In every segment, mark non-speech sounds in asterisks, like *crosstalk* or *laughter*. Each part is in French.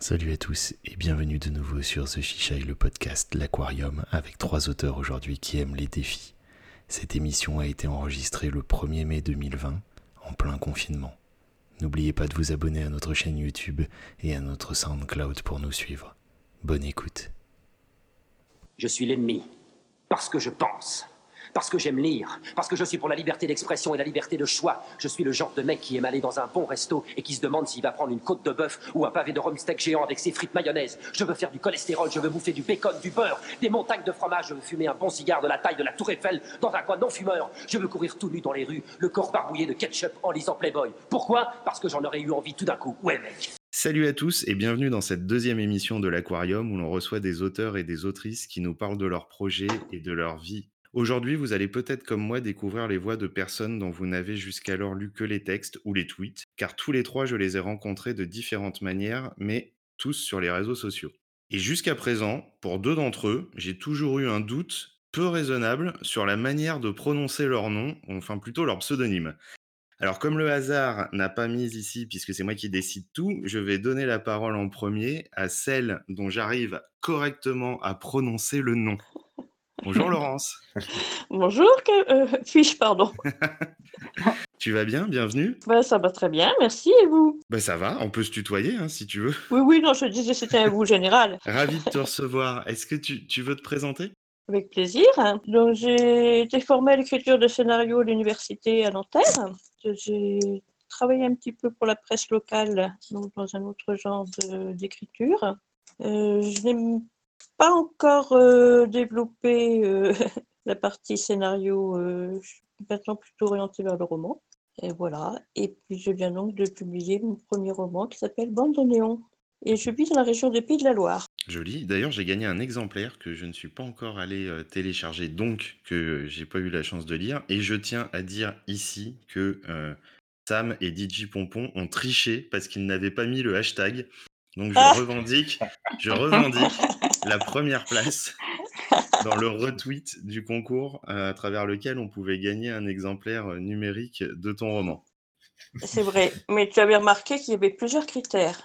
Salut à tous et bienvenue de nouveau sur The Shisha le podcast L'Aquarium avec trois auteurs aujourd'hui qui aiment les défis. Cette émission a été enregistrée le 1er mai 2020 en plein confinement. N'oubliez pas de vous abonner à notre chaîne YouTube et à notre SoundCloud pour nous suivre. Bonne écoute. Je suis l'ennemi parce que je pense. Parce que j'aime lire, parce que je suis pour la liberté d'expression et la liberté de choix. Je suis le genre de mec qui aime aller dans un bon resto et qui se demande s'il va prendre une côte de bœuf ou un pavé de rumsteak géant avec ses frites mayonnaise. Je veux faire du cholestérol, je veux bouffer du bacon, du beurre, des montagnes de fromage, je veux fumer un bon cigare de la taille de la Tour Eiffel dans un coin non fumeur. Je veux courir tout nu dans les rues, le corps barbouillé de ketchup en lisant Playboy. Pourquoi? Parce que j'en aurais eu envie tout d'un coup. Ouais mec. Salut à tous et bienvenue dans cette deuxième émission de l'Aquarium où l'on reçoit des auteurs et des autrices qui nous parlent de leurs projets et de leur vie Aujourd'hui, vous allez peut-être comme moi découvrir les voix de personnes dont vous n'avez jusqu'alors lu que les textes ou les tweets, car tous les trois, je les ai rencontrés de différentes manières, mais tous sur les réseaux sociaux. Et jusqu'à présent, pour deux d'entre eux, j'ai toujours eu un doute peu raisonnable sur la manière de prononcer leur nom, enfin plutôt leur pseudonyme. Alors comme le hasard n'a pas mis ici, puisque c'est moi qui décide tout, je vais donner la parole en premier à celle dont j'arrive correctement à prononcer le nom. Bonjour Laurence. *laughs* Bonjour, euh, fiche, pardon? *laughs* tu vas bien? Bienvenue. Bah, ça va très bien, merci. Et vous? Bah, Ça va, on peut se tutoyer hein, si tu veux. Oui, oui, non, je disais c'était un vous général. *laughs* Ravi de te recevoir. Est-ce que tu, tu, veux te présenter? Avec plaisir. Donc, j'ai été formée à l'écriture de scénario à l'université à Nanterre. J'ai travaillé un petit peu pour la presse locale, donc dans un autre genre d'écriture. Euh, je n'ai pas encore euh, développé euh, *laughs* la partie scénario. Euh, je suis maintenant plutôt orientée vers le roman. Et voilà. Et puis je viens donc de publier mon premier roman qui s'appelle Bande de néon. Et je vis dans la région des Pays de la Loire. Joli. D'ailleurs, j'ai gagné un exemplaire que je ne suis pas encore allé télécharger, donc que j'ai pas eu la chance de lire. Et je tiens à dire ici que Sam et DJ Pompon ont triché parce qu'ils n'avaient pas mis le hashtag. Donc je ah revendique, je revendique la première place dans le retweet du concours euh, à travers lequel on pouvait gagner un exemplaire euh, numérique de ton roman. C'est vrai, mais tu avais remarqué qu'il y avait plusieurs critères.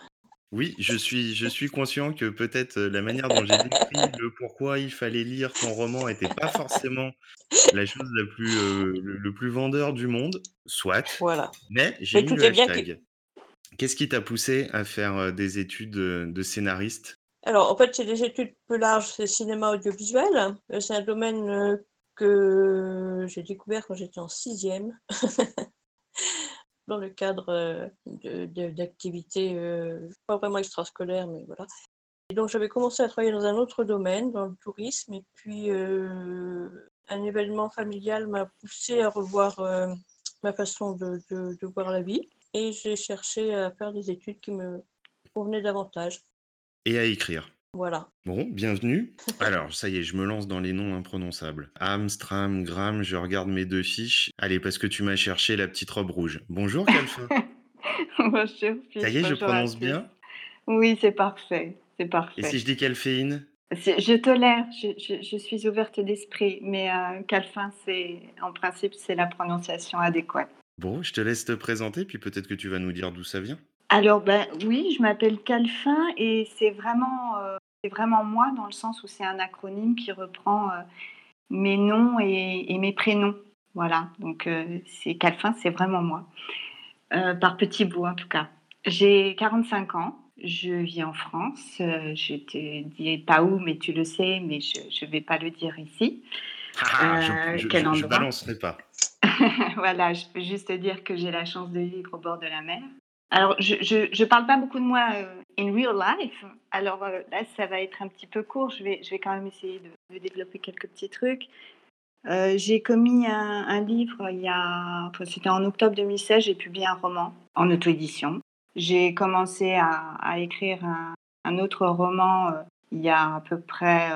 Oui, je suis, je suis conscient que peut-être euh, la manière dont j'ai décrit le pourquoi il fallait lire ton roman n'était pas forcément la chose la plus, le, plus vendeur du monde, soit. Voilà. Mais j'ai mis le hashtag. Qu'est-ce qui t'a poussé à faire des études de scénariste? Alors, en fait, c'est des études plus larges, c'est cinéma audiovisuel. Euh, c'est un domaine euh, que j'ai découvert quand j'étais en sixième, *laughs* dans le cadre euh, d'activités pas vraiment extrascolaires, mais voilà. Et donc, j'avais commencé à travailler dans un autre domaine, dans le tourisme, et puis un événement familial m'a poussé à revoir ma façon de voir la vie, et j'ai cherché à faire des études qui me convenaient davantage et à écrire. Voilà. Bon, bienvenue. *laughs* Alors, ça y est, je me lance dans les noms imprononçables. Amstram, Gram, je regarde mes deux fiches. Allez, parce que tu m'as cherché la petite robe rouge. Bonjour, *laughs* Calfa. Bonjour, Ça y est, je prononce bien? Oui, c'est parfait. C'est parfait. Et si je dis calféine? Je tolère, je, je, suis ouverte d'esprit, mais euh, calfin, c'est en principe, c'est la prononciation adéquate. Bon, je te laisse te présenter, puis peut-être que tu vas nous dire d'où ça vient. Alors, ben, oui, je m'appelle Calfin et c'est vraiment, euh, c'est vraiment moi dans le sens où c'est un acronyme qui reprend euh, mes noms et, mes prénoms. Voilà, donc euh, c'est Calfin, c'est vraiment moi. par petit bout en tout cas. J'ai 45 ans, je vis en France. je te dis pas où, mais tu le sais, mais je ne vais pas le dire ici. Ah, je ne balancerai pas. *laughs* voilà, je peux juste te dire que j'ai la chance de vivre au bord de la mer. Alors, je ne parle pas beaucoup de moi euh, in real life. Alors euh, là, ça va être un petit peu court. Je vais, je vais quand même essayer de, développer quelques petits trucs. Euh, j'ai commis un, livre il y a, c'était en octobre 2016, j'ai publié un roman en auto-édition. J'ai commencé à, à écrire un, autre roman il y a à peu près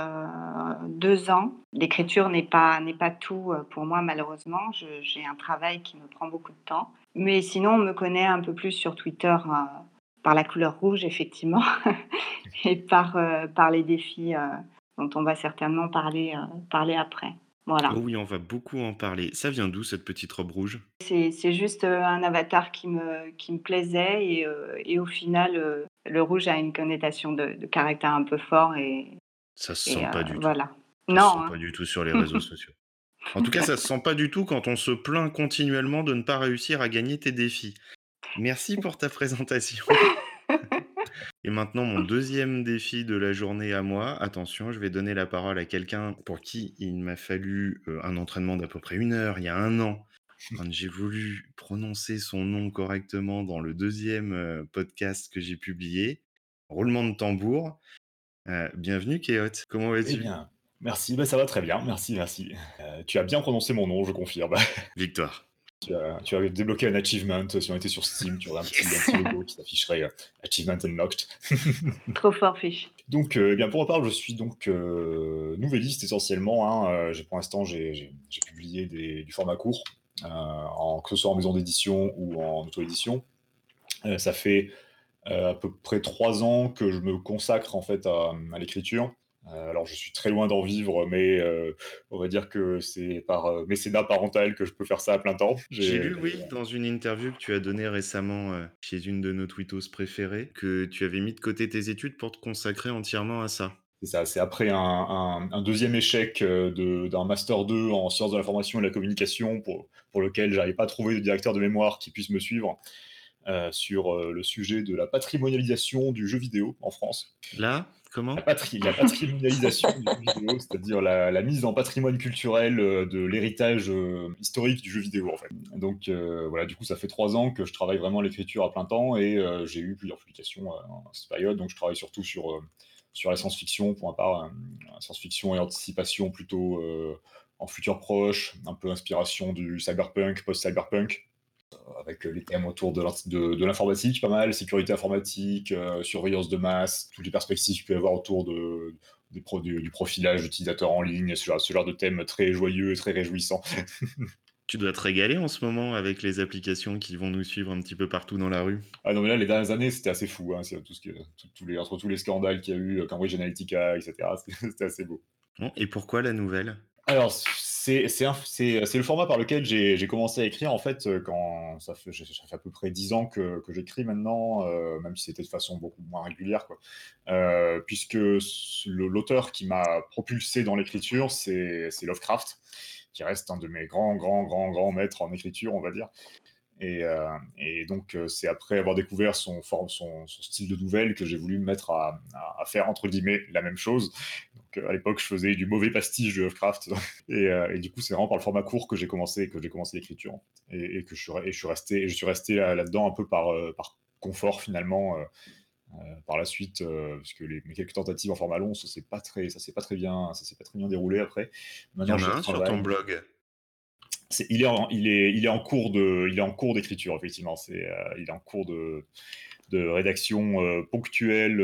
deux ans. L'écriture n'est pas, n'est pas tout pour moi, malheureusement. j'ai un travail qui me prend beaucoup de temps. Mais sinon, on me connaît un peu plus sur Twitter euh, par la couleur rouge, effectivement, *laughs* et par, euh, par les défis euh, dont on va certainement parler, parler après. Voilà. Oh oui, on va beaucoup en parler. Ça vient d'où cette petite robe rouge? C'est juste un avatar qui me, qui me plaisait et, et au final, le rouge a une connotation de, de caractère un peu fort et, Ça se et, sent pas euh, du tout. voilà. Ça se Non, sent hein. pas du tout sur les *laughs* réseaux sociaux. En tout cas, ça se sent pas du tout quand on se plaint continuellement de ne pas réussir à gagner tes défis. Merci pour ta présentation. Et maintenant, mon deuxième défi de la journée à moi. Attention, je vais donner la parole à quelqu'un pour qui il m'a fallu euh, un entraînement d'à peu près une heure, il y a un an, quand j'ai voulu prononcer son nom correctement dans le deuxième euh, podcast que j'ai publié. Roulement de tambour. Euh, bienvenue, Kéot. Comment Eh vas-tu? bien, merci, bah, ça va très bien, merci, merci. Euh, tu as bien prononcé mon nom, je confirme. *laughs* Victoire. tu, as, tu as débloqué un achievement, si on était sur Steam, tu aurais un petit, un petit logo qui s'afficherait euh, Achievement Unlocked. *laughs* Trop fort, Fiche. Donc, euh, eh bien, pour ma part, je suis donc euh, nouvelliste essentiellement. hein. Euh, j'ai- pour l'instant, j'ai publié des- du format court, en, que ce soit en maison d'édition ou en auto-édition. Euh, ça fait euh, à peu près trois ans que je me consacre en fait à, l'écriture. Euh, alors, je suis très loin d'en vivre, mais euh, on va dire que c'est par euh, mécénat parental que je peux faire ça à plein temps. J'ai lu, oui, dans une interview que tu as donnée récemment euh, chez une de nos tweetos préférées, que tu avais mis de côté tes études pour te consacrer entièrement à ça. C'est ça, c'est après un, un- un deuxième échec euh, de- d'un Master 2 en sciences de l'information et de la communication pour, pour lequel j'arrivais pas à trouver de directeur de mémoire qui puisse me suivre euh, sur euh, le sujet de la patrimonialisation du jeu vidéo en France. Là, comment? La, patri- la patrimonialisation du jeu vidéo, *laughs* c'est-à-dire la, la mise en patrimoine culturel euh, de l'héritage historique du jeu vidéo en fait. Donc voilà, du coup ça fait trois ans que je travaille vraiment à l'écriture à plein temps et j'ai eu plusieurs publications en cette période, donc je travaille surtout sur, sur la science-fiction pour ma part, euh, science-fiction et anticipation plutôt euh, en futur proche, un peu inspiration du cyberpunk, post-cyberpunk avec les thèmes autour de l'in- de- de l'informatique, pas mal, sécurité informatique, euh, surveillance de masse, toutes les perspectives qu'il peut y avoir autour du, profilage d'utilisateurs en ligne, ce genre, ce genre de thèmes très joyeux très réjouissants. *laughs* Tu dois te régaler en ce moment avec les applications qui vont nous suivre un petit peu partout dans la rue? Ah non, mais là, les dernières années, c'était assez fou, hein, c'est tout ce que, tout- tous les, entre tous les scandales qu'il y a eu, euh, Cambridge Analytica, etc., *laughs* c'était assez beau. Et pourquoi la nouvelle? Alors, c'est le format par lequel j'ai commencé à écrire, en fait, euh, quand ça fait, ça fait à peu près 10 ans que, que j'écris maintenant, euh, même si c'était de façon beaucoup moins régulière, quoi. Euh, puisque l'auteur qui m'a propulsé dans l'écriture, c'est Lovecraft, qui reste un de mes grands, grands, grands, grands maîtres en écriture, on va dire. Et, euh, donc, euh, c'est après avoir découvert son, style de nouvelle que j'ai voulu me mettre à, faire, entre guillemets, la même chose. Donc, euh, à l'époque, je faisais du mauvais pastiche de Lovecraft. *laughs* Et, du coup, c'est vraiment par le format court que j'ai commencé, commencé l'écriture. Et, que je suis, resté, là-dedans un peu par, confort, finalement. Euh, par la suite, euh, parce que les, mes quelques tentatives en format long, ça s'est pas très, ça s'est pas très bien, ça s'est pas très bien déroulé après. Il y Maintenant, en a un sur ton blog. il est en, il est, il est en cours de, il est en cours d'écriture effectivement. C'est, euh, il est en cours de, de rédaction ponctuelle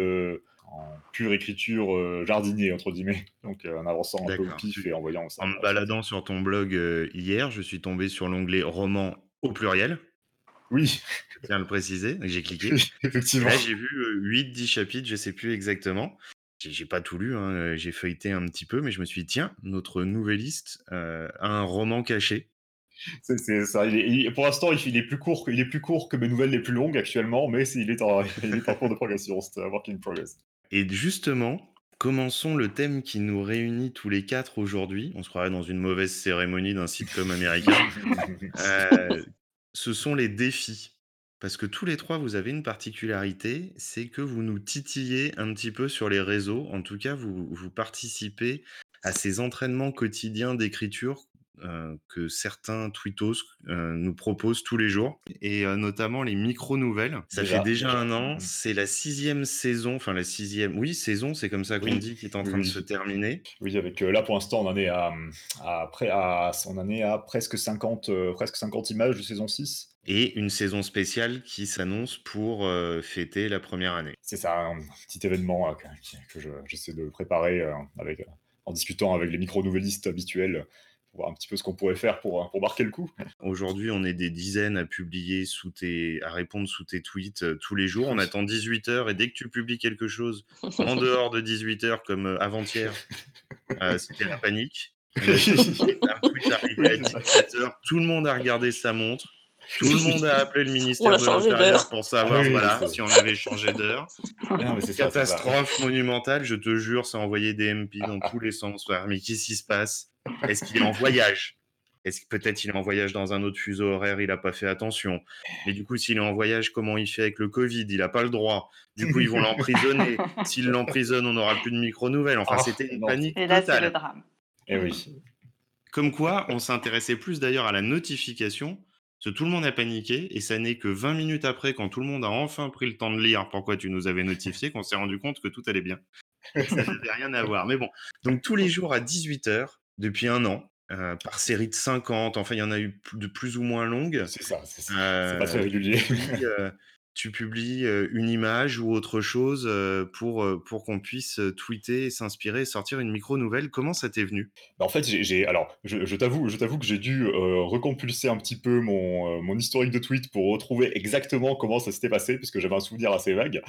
en pure écriture jardinier entre guillemets. Donc en avançant un peu au pif et en voyant ça. En me baladant sur ton blog hier, je suis tombé sur l'onglet roman au pluriel, Oui, je tiens à le préciser, j'ai cliqué. *laughs* Effectivement. là, j'ai vu 8-10 chapitres, je sais plus exactement. J'ai j'ai pas tout lu, hein, euh, j'ai feuilleté un petit peu, mais je me suis dit, tiens, notre nouvelliste euh, a un roman caché. C'est, c'est ça. Il est- il- pour l'instant, il, il est plus court, que- il est plus court que mes nouvelles les plus longues actuellement, mais c'est- il est en, *laughs* il est en cours de progression. C'est un work in progress. Et justement, commençons le thème qui nous réunit tous les quatre aujourd'hui. On se croirait dans une mauvaise cérémonie d'un sitcom américain. *laughs* Euh, ce sont les défis. Parce que tous les trois, vous avez une particularité, c'est que vous nous titillez un petit peu sur les réseaux. En tout cas, vous, vous participez à ces entraînements quotidiens d'écriture que certains tweetos euh, nous proposent tous les jours, et euh, notamment les micro-nouvelles. Ça Déjà, fait déjà un an, Mhm. c'est la sixième saison, enfin la sixième, oui, saison, c'est comme ça qu'on Oui, dit, qui est en oui, train de se terminer. Oui, avec euh, là pour l'instant, on en est à, à, à- on en est à presque 50, euh, presque 50 images de saison 6. Et une saison spéciale qui s'annonce pour euh, fêter la première année. C'est ça, un petit événement euh, que, que je- j'essaie de préparer euh, avec, euh, en discutant avec les micro-nouvellistes habituels voir un petit peu ce qu'on pourrait faire pour, euh, pour marquer le coup. Aujourd'hui, on est des dizaines à publier sous tes, à répondre sous tes tweets euh, tous les jours. On attend 18 heures et dès que tu publies quelque chose *laughs* en dehors de 18 heures, comme euh, avant-hier, euh, c'était la panique. On a dit, un tweet arrivé à 17 heures, tout le monde a regardé sa montre. Tout le monde a appelé le ministère de l'Intérieur pour savoir oui, voilà, si on avait changé d'heure. Ça. Catastrophe monumentale, je te jure, ça a envoyé des MP dans tous les sens. Mais qu'est-ce qui se passe? Est-ce qu'il est en voyage? Est-ce que peut-être il est en voyage dans un autre fuseau horaire, il n'a pas fait attention Mais du coup, s'il est en voyage, comment il fait avec le Covid? Il n'a pas le droit. Du coup, ils vont l'emprisonner. *laughs* S'ils l'emprisonnent, on n'aura plus de micro-nouvelles. Enfin, Ah, c'était une panique Et là, c'est totale. le drame. Eh oui. Comme quoi, on s'intéressait plus d'ailleurs à la notification, parce que tout le monde a paniqué, et ça n'est que 20 minutes après, quand tout le monde a enfin pris le temps de lire pourquoi tu nous avais notifié, qu'on s'est rendu compte que tout allait bien. Ça n'avait rien à voir. Mais bon, donc tous les jours à 18h, depuis un an, euh, par série de 50, enfin il y en a eu de plus ou moins longues, C'est ça. C'est ça. euh, C'est pas très régulier. tu publies, *laughs* euh, tu publies, euh, une image ou autre chose euh, pour, pour qu'on puisse tweeter, s'inspirer, sortir une micro-nouvelle. Comment ça t'est venu? Bah, en fait, j'ai, alors, je, je t'avoue, je t'avoue que j'ai dû recompulser un petit peu mon, mon historique de tweets pour retrouver exactement comment ça s'était passé, puisque j'avais un souvenir assez vague.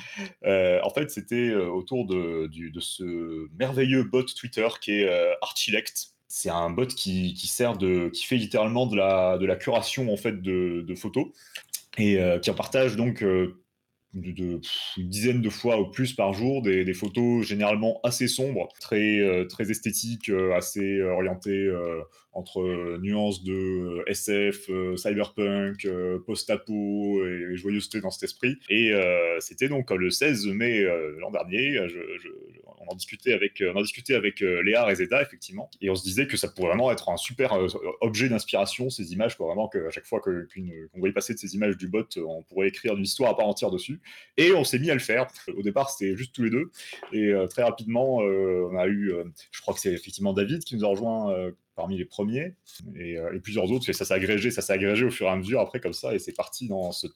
En fait, c'était autour de, du- de ce merveilleux bot Twitter qui est Archilect. C'est un bot qui, fait littéralement de la, curation en fait de, photos et euh, qui en partage donc euh, une dizaine de fois ou plus par jour des, photos généralement assez sombres, très, euh, esthétiques, assez orientées entre nuances de SF, cyberpunk, post-apo et, joyeuseté dans cet esprit. Et c'était donc le 16 mai l'an dernier. On en discutait avec, euh, on en discutait avec euh, Léa Rezeda, effectivement, et on se disait que ça pourrait vraiment être un super euh, objet d'inspiration, ces images, quoi, vraiment qu'à chaque fois qu'on voyait passer de ces images du bot, on pourrait écrire une histoire à part entière dessus. Et on s'est mis à le faire. Au départ, c'était juste tous les deux. Et très rapidement, on a eu, je crois que c'est effectivement David qui nous a rejoint parmi les premiers, et, euh, et plusieurs autres. Et ça s'est agrégé, ça s'est agrégé au fur et à mesure après comme ça, et c'est parti dans ce,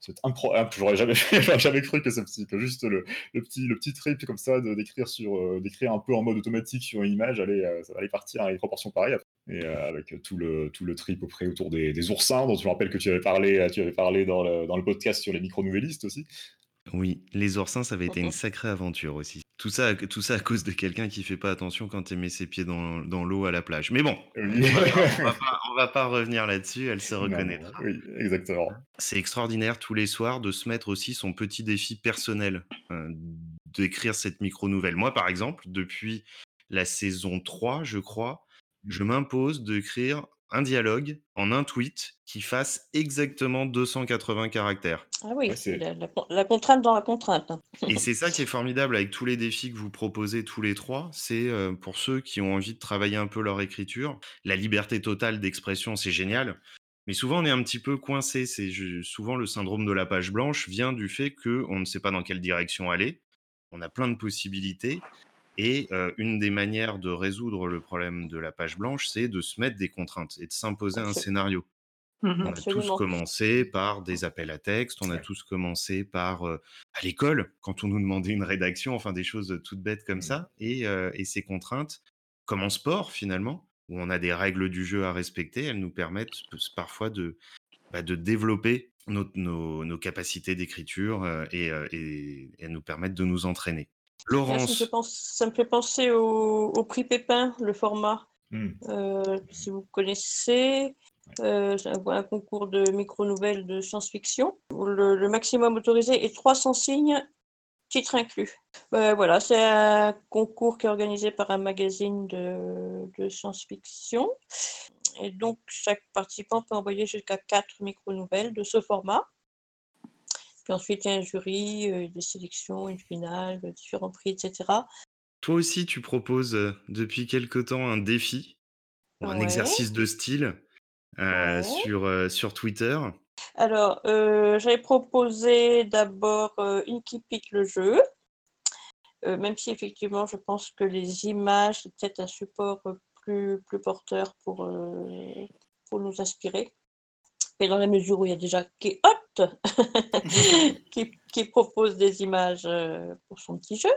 cet impro. ah, J'aurais jamais, *laughs* jamais cru que, ce petit, que juste le, le petit, le petit trip comme ça de d'écrire sur, euh, d'écrire un peu en mode automatique sur une image, allait, euh, ça allait partir à une proportion pareille. Et euh, avec tout le, tout le trip auprès autour des, des oursins, dont tu me rappelles que tu avais parlé, tu avais parlé dans le, dans le podcast sur les micro-nouvellistes aussi. Oui, les oursins, ça avait été une sacrée aventure aussi. Tout ça, tout ça à cause de quelqu'un qui fait pas attention quand il met ses pieds dans, dans l'eau à la plage. Mais bon, on va pas, on va pas- on va pas revenir là-dessus, elle se Non, reconnaîtra. Oui, exactement. C'est extraordinaire tous les soirs de se mettre aussi son petit défi personnel, euh, d'écrire cette micro-nouvelle. Moi, par exemple, depuis la saison 3, je crois, je m'impose d'écrire un dialogue en un tweet qui fasse exactement 280 caractères. Ah oui, Ouais, c'est- la, la- la contrainte dans la contrainte. hein. *laughs* Et c'est ça qui est formidable avec tous les défis que vous proposez tous les trois, c'est euh, pour ceux qui ont envie de travailler un peu leur écriture, la liberté totale d'expression, c'est génial. Mais souvent, on est un petit peu coincé. C'est souvent le syndrome de la page blanche vient du fait que on ne sait pas dans quelle direction aller. On a plein de possibilités. Et euh, une des manières de résoudre le problème de la page blanche, c'est de se mettre des contraintes et de s'imposer un scénario. Mhm. On a tous commencé par des appels à texte, on a tous commencé par euh, à l'école, quand on nous demandait une rédaction, enfin des choses toutes bêtes comme Mmh. ça, et, euh, et ces contraintes, comme en sport finalement, où on a des règles du jeu à respecter, elles nous permettent parfois de, bah, de développer nos, nos- nos capacités d'écriture euh, et, et- et elles nous permettent de nous entraîner. Là, ça, me fait penser, ça me fait penser au, au prix Pépin, le format. Hmm. Euh, si vous connaissez, euh, c'est un, un concours de micro-nouvelles de science-fiction où le, le maximum autorisé est 300 signes, titre inclus. Euh, voilà, c'est un concours qui est organisé par un magazine de, de science-fiction. Et donc, chaque participant peut envoyer jusqu'à 4 micro-nouvelles de ce format. Puis ensuite, il y a un jury, euh, des sélections, une finale, euh, différents prix, etc. toi aussi tu proposes euh, depuis quelque temps un défi, ou un Ouais. exercice de style euh, Ouais. sur, euh, sur Twitter? Alors, euh, j'avais proposé d'abord euh, Inkipit le jeu, euh, même si effectivement je pense que les images, c'est peut-être un support euh, plus, plus porteur pour, euh, pour nous inspirer. Et dans la mesure où il y a déjà *laughs* Qui, qui propose des images euh, pour son petit jeu.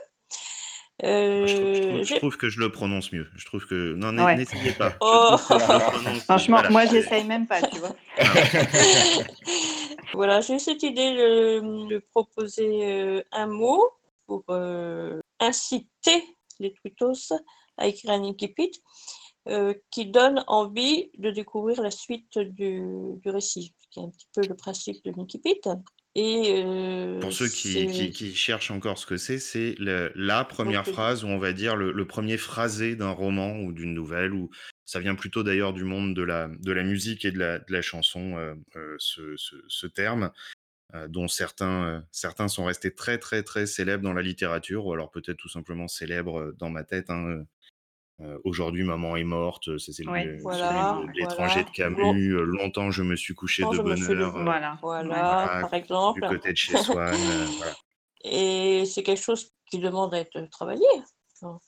Je, Euh, trouve, je j'ai- trouve que je le prononce mieux. Je trouve que. Non, Ouais. n'essayez pas. *laughs* Oh. je. *laughs* Franchement, Voilà. moi, j'essaye même pas, tu vois. Voilà, j'ai eu cette idée de, de proposer euh, un mot pour euh, inciter les twittos à écrire un incipit. qui donne envie de découvrir la suite du, du récit, qui est un petit peu le principe de Nikipit. Et Pour ceux qui, qui, cherchent encore ce que c'est, c'est la première phrase, ou on va dire le, premier phrasé d'un roman ou d'une nouvelle, ou ça vient plutôt d'ailleurs du monde de la, de la musique et de la, de la chanson, euh, euh, ce, ce, terme, euh, dont certains, certains sont restés très très très célèbres dans la littérature, ou alors peut-être tout simplement célèbres dans ma tête. Hein, aujourd'hui, maman est morte, c'est l'étranger de Camus. longtemps, je me suis couché de bonheur. Voilà. Voilà, par exemple. Du côté de chez Swann. Et c'est quelque chose qui demande à être travaillé, en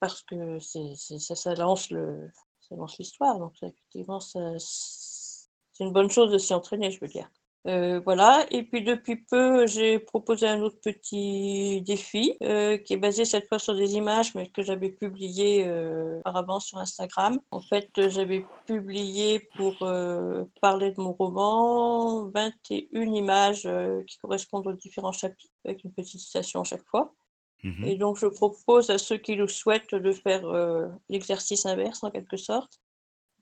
parce que ça, ça, lance le, ça lance l'histoire. Donc, effectivement, c'est une bonne chose de s'y entraîner, je veux dire. Euh, voilà, et puis depuis peu, j'ai proposé un autre petit défi euh, qui est basé cette fois sur des images, mais que j'avais publié euh, auparavant sur Instagram. En fait, j'avais publié pour parler de mon roman 21 images qui correspondent aux différents chapitres, avec une petite citation à chaque fois. Mmh et donc, je propose à ceux qui le souhaitent de faire l'exercice inverse en quelque sorte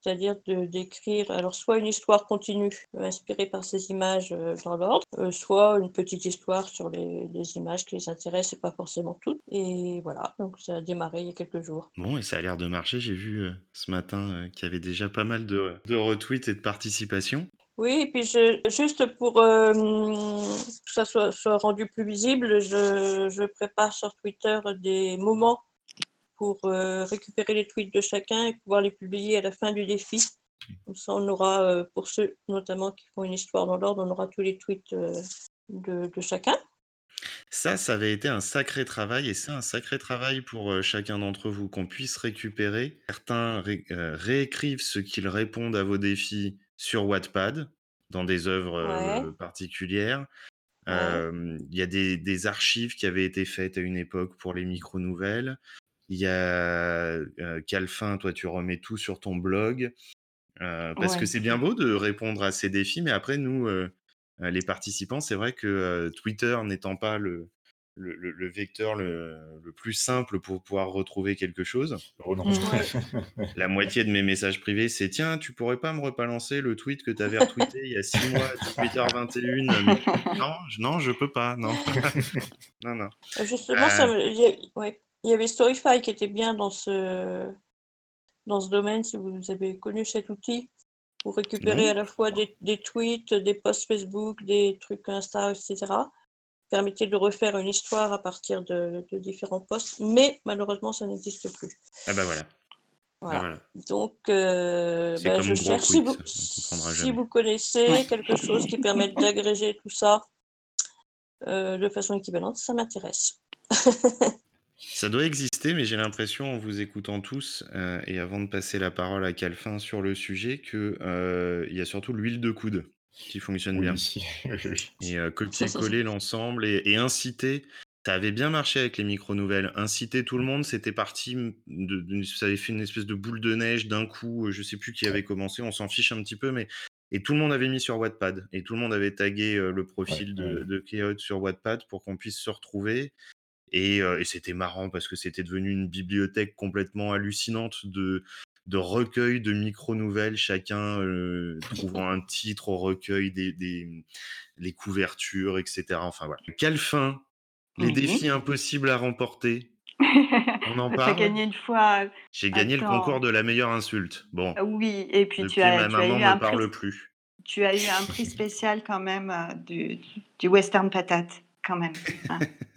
c'est-à-dire de d'écrire alors soit une histoire continue euh, inspirée par ces images euh, dans l'ordre, euh, soit une petite histoire sur les, images qui les intéressent et pas forcément toutes. Et voilà, donc ça a démarré il y a quelques jours. Bon, et ça a l'air de marcher. J'ai vu ce matin qu'il y avait déjà pas mal de, de retweets et de participation. Oui, et puis je, juste pour que ça soit, soit, rendu plus visible, je, je prépare sur Twitter des moments pour euh, récupérer les tweets de chacun et pouvoir les publier à la fin du défi. Comme ça, on aura, euh, pour ceux notamment qui font une histoire dans l'ordre, on aura tous les tweets euh, de, chacun. Ça, ça avait été un sacré travail et c'est un sacré travail pour chacun d'entre vous qu'on puisse récupérer. Certains réécrivent ce qu'ils répondent à vos défis sur Wattpad dans des œuvres particulières. Il y a des, des, archives qui avaient été faites à une époque pour les micro-nouvelles. Il y a Calfin, toi tu remets tout sur ton blog. parce que c'est bien beau de répondre à ces défis, mais après nous, les participants, c'est vrai que Twitter n'étant pas le, le, vecteur le, plus simple pour pouvoir retrouver quelque chose. Oh *laughs* non. La moitié de mes messages privés, c'est tiens, tu pourrais pas me rebalancer le tweet que tu avais retweeté il y a six mois, 18h21. *laughs* non, non, je peux pas, non. *laughs* non, non. Justement, ça me... ouais. Il y avait Storyfy qui était bien dans ce, dans ce domaine, si vous avez connu cet outil, pour récupérer à la fois des, des, tweets, des posts Facebook, des trucs Insta, etc. Permettait de refaire une histoire à partir de, de différents posts, mais malheureusement, ça n'existe plus. Ah bah voilà. Voilà. Donc, euh, bah, je cherche si, vous, si vous, connaissez quelque chose qui permette *laughs* d'agréger tout ça euh, de façon équivalente, ça m'intéresse. *laughs* Ça doit exister, mais j'ai l'impression, en vous écoutant tous, euh, et avant de passer la parole à Calfin sur le sujet, qu'il euh, y a surtout l'huile de coude qui fonctionne bien. *laughs* Et euh, copier-coller l'ensemble et, inciter. Ça avait bien marché avec les micro-nouvelles. Inciter tout le monde, c'était parti. De, ça avait fait une espèce de boule de neige d'un coup. Je sais plus qui avait commencé, on s'en fiche un petit peu, mais. Et tout le monde avait mis sur Wattpad. Et tout le monde avait tagué le profil de, de sur Wattpad pour qu'on puisse se retrouver. Et, c'était marrant parce que c'était devenu une bibliothèque complètement hallucinante de, de recueils de micro-nouvelles, chacun trouvant un titre au recueil, des, des, les couvertures, etc. Enfin voilà. Calfin, les défis impossibles à remporter. On en *laughs* parle? J'ai gagné une fois. J'ai gagné le concours de la meilleure insulte. Bon. Oui, et puis tu as, ma tu maman as eu un parle prix, plus. Tu as eu un prix *laughs* spécial quand même du, du Western Patate, quand même. Hein. *laughs*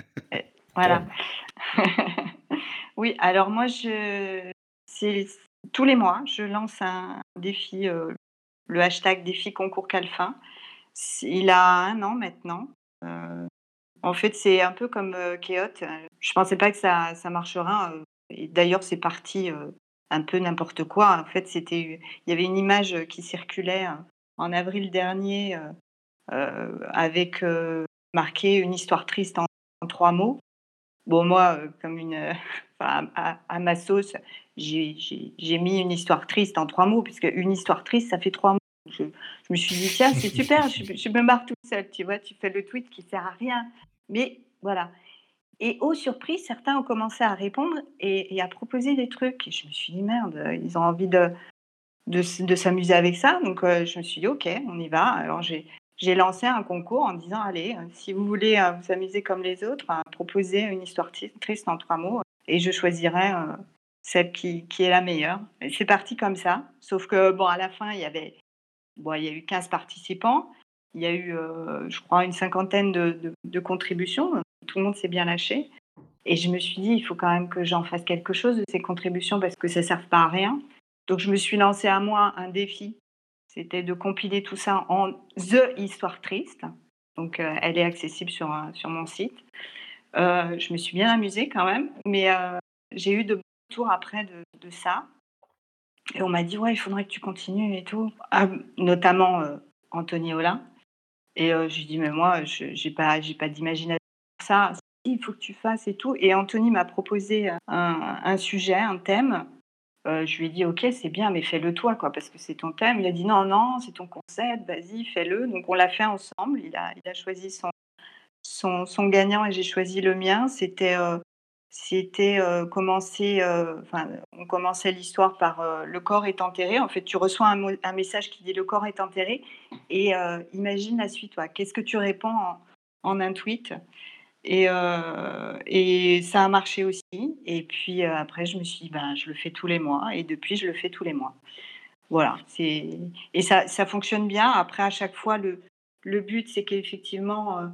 Voilà. *laughs* oui, alors moi, je, tous les mois, je lance un défi, euh, le hashtag défi concours Calfin. Il a un an maintenant. Euh, en fait, c'est un peu comme euh. Je pensais pas que ça, ça marchera. et d'ailleurs, c'est parti un peu n'importe quoi. En fait, c'était, il y avait une image qui circulait en avril dernier avec marqué une histoire triste en trois mots. Bon, moi, euh, comme une, euh, *laughs* à, ma sauce, j'ai mis une histoire triste en trois mots, puisque une histoire triste, ça fait trois mots. Je, me suis dit, tiens, c'est super, je, me marre toute seule, tu vois, tu fais le tweet qui sert à rien. Mais voilà. Et aux surprises, certains ont commencé à répondre et, à proposer des trucs. Et je me suis dit, merde, ils ont envie de, de, de s'amuser avec ça. Donc, euh, je me suis dit, OK, on y va. Alors, j'ai, j'ai lancé un concours en disant, allez, euh, si vous voulez euh, vous amuser comme les autres, proposez une histoire triste en trois mots et je choisirai celle qui, qui, est la meilleure. C'est parti comme ça. Sauf que, bon, à la fin, il y avait, bon, il y a eu 15 participants. Il y a eu, je crois, une cinquantaine de, de, de contributions tout le monde s'est bien lâché. Et je me suis dit, il faut quand même que j'en fasse quelque chose de ces contributions parce que ça ne sert pas à rien. Donc je me suis lancé à moi un défi. C'était de compiler tout ça en The Histoire Triste. Donc euh, elle est accessible sur, euh, sur mon site. Euh, je me suis bien amusée quand même, mais j'ai eu de tours après de, ça. Et on m'a dit, ouais, il faudrait que tu continues et tout. Ah, notamment Anthony Olin. Et lui dit, mais moi, je n'ai pas, pas d'imagination ça, il faut que tu fasses et tout. Et Anthony m'a proposé un, sujet, un thème. Euh, je lui ai dit, ok, c'est bien, mais fais-le toi, quoi, parce que c'est ton thème. Il a dit, non, non, c'est ton concept, vas-y, fais-le. Donc on l'a fait ensemble. Il a, choisi son, gagnant et j'ai choisi le mien. C'était euh, euh, commencer, enfin, on commençait l'histoire par le corps est enterré. En fait, tu reçois un, message qui dit le corps est enterré et imagine la suite. Qu'est-ce que tu réponds en un tweet? Et, euh, et, ça a marché aussi. Et puis euh, après, je me suis dit, ben, je le fais tous les mois. Et depuis, je le fais tous les mois. Voilà. Et ça, ça fonctionne bien. Après, à chaque fois, le, le but, c'est qu'effectivement, euh,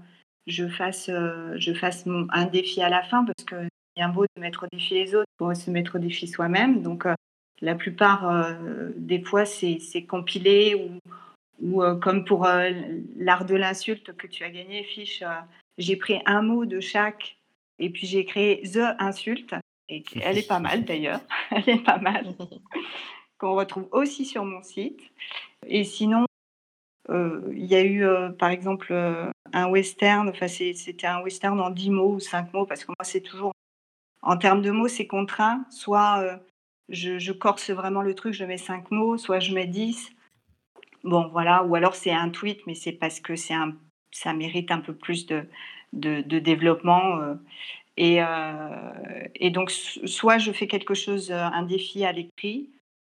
je fasse, je fasse un défi à la fin parce que c'est bien beau de mettre au défi les autres pour se mettre au défi soi-même. Donc, la plupart des fois, c'est compilé ou, ou comme pour l'art de l'insulte que tu as gagné, Fiche, j'ai pris un mot de chaque et puis j'ai créé The Insulte. Et elle est pas mal d'ailleurs. *laughs* Elle est pas mal. Qu'on retrouve aussi sur mon site. Et sinon, euh, il y a eu euh, par exemple euh, un western. Enfin, c'était un western en 10 mots ou 5 mots parce que moi, c'est toujours. En termes de mots, c'est contraint. Soit je, je, corse vraiment le truc, je mets 5 mots, soit je mets 10. Bon, voilà. Ou alors c'est un tweet, mais c'est parce que c'est un ça mérite un peu plus de, de, développement. Euh. Et, euh, et, donc, soit je fais quelque chose, euh, un défi à l'écrit,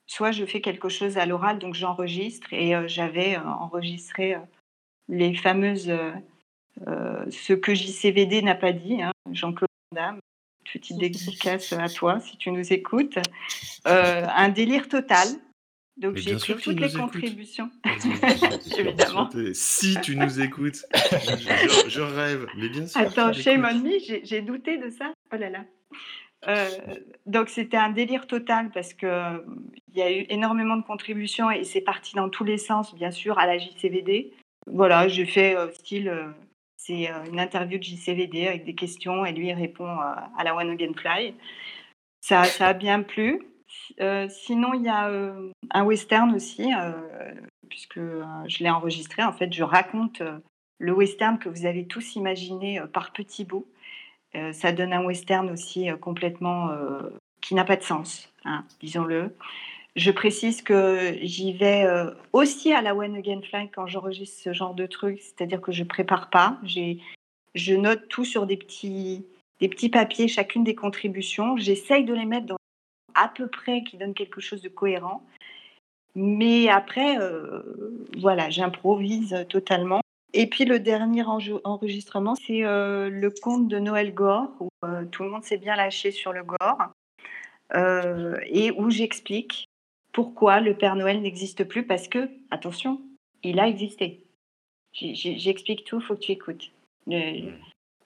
soit je fais quelque chose à l'oral, donc j'enregistre. Et j'avais enregistré les fameuses, ce que JCVD n'a pas dit, hein, Jean-Claude Van petite dédicace à toi si tu nous écoutes, un délire total donc j'ai pris toutes les contributions. *laughs* Évidemment. Si tu nous écoutes, *laughs* je, rêve, mais bien sûr. Attends, shame on me, j'ai douté de ça. Oh là là. *laughs* Euh, donc c'était un délire total parce que il y a eu énormément de contributions et c'est parti dans tous les sens, bien sûr, à la JCVD. Voilà, j'ai fait euh, style, euh, c'est une interview de JCVD avec des questions et lui il répond à la One Again Fly. Ça, ça a bien plu. Euh, sinon, il y a euh, un western aussi, euh, puisque je l'ai enregistré. En fait, je raconte le western que vous avez tous imaginé par petits bouts. ça donne un western aussi complètement qui n'a pas de sens, hein, disons-le. Je précise que j'y vais aussi à la One Again Fly quand j'enregistre ce genre de truc, c'est-à-dire que je prépare pas. Je note tout sur des petits, des petits papiers, chacune des contributions. J'essaye de les mettre dans à peu près qui donne quelque chose de cohérent. Mais après, euh, voilà, j'improvise totalement. Et puis le dernier enregistrement, c'est euh, le conte de Noël Gore, où euh, tout le monde s'est bien lâché sur le Gore, et où j'explique pourquoi le Père Noël n'existe plus, parce que, attention, il a existé. J'explique tout, il faut que tu écoutes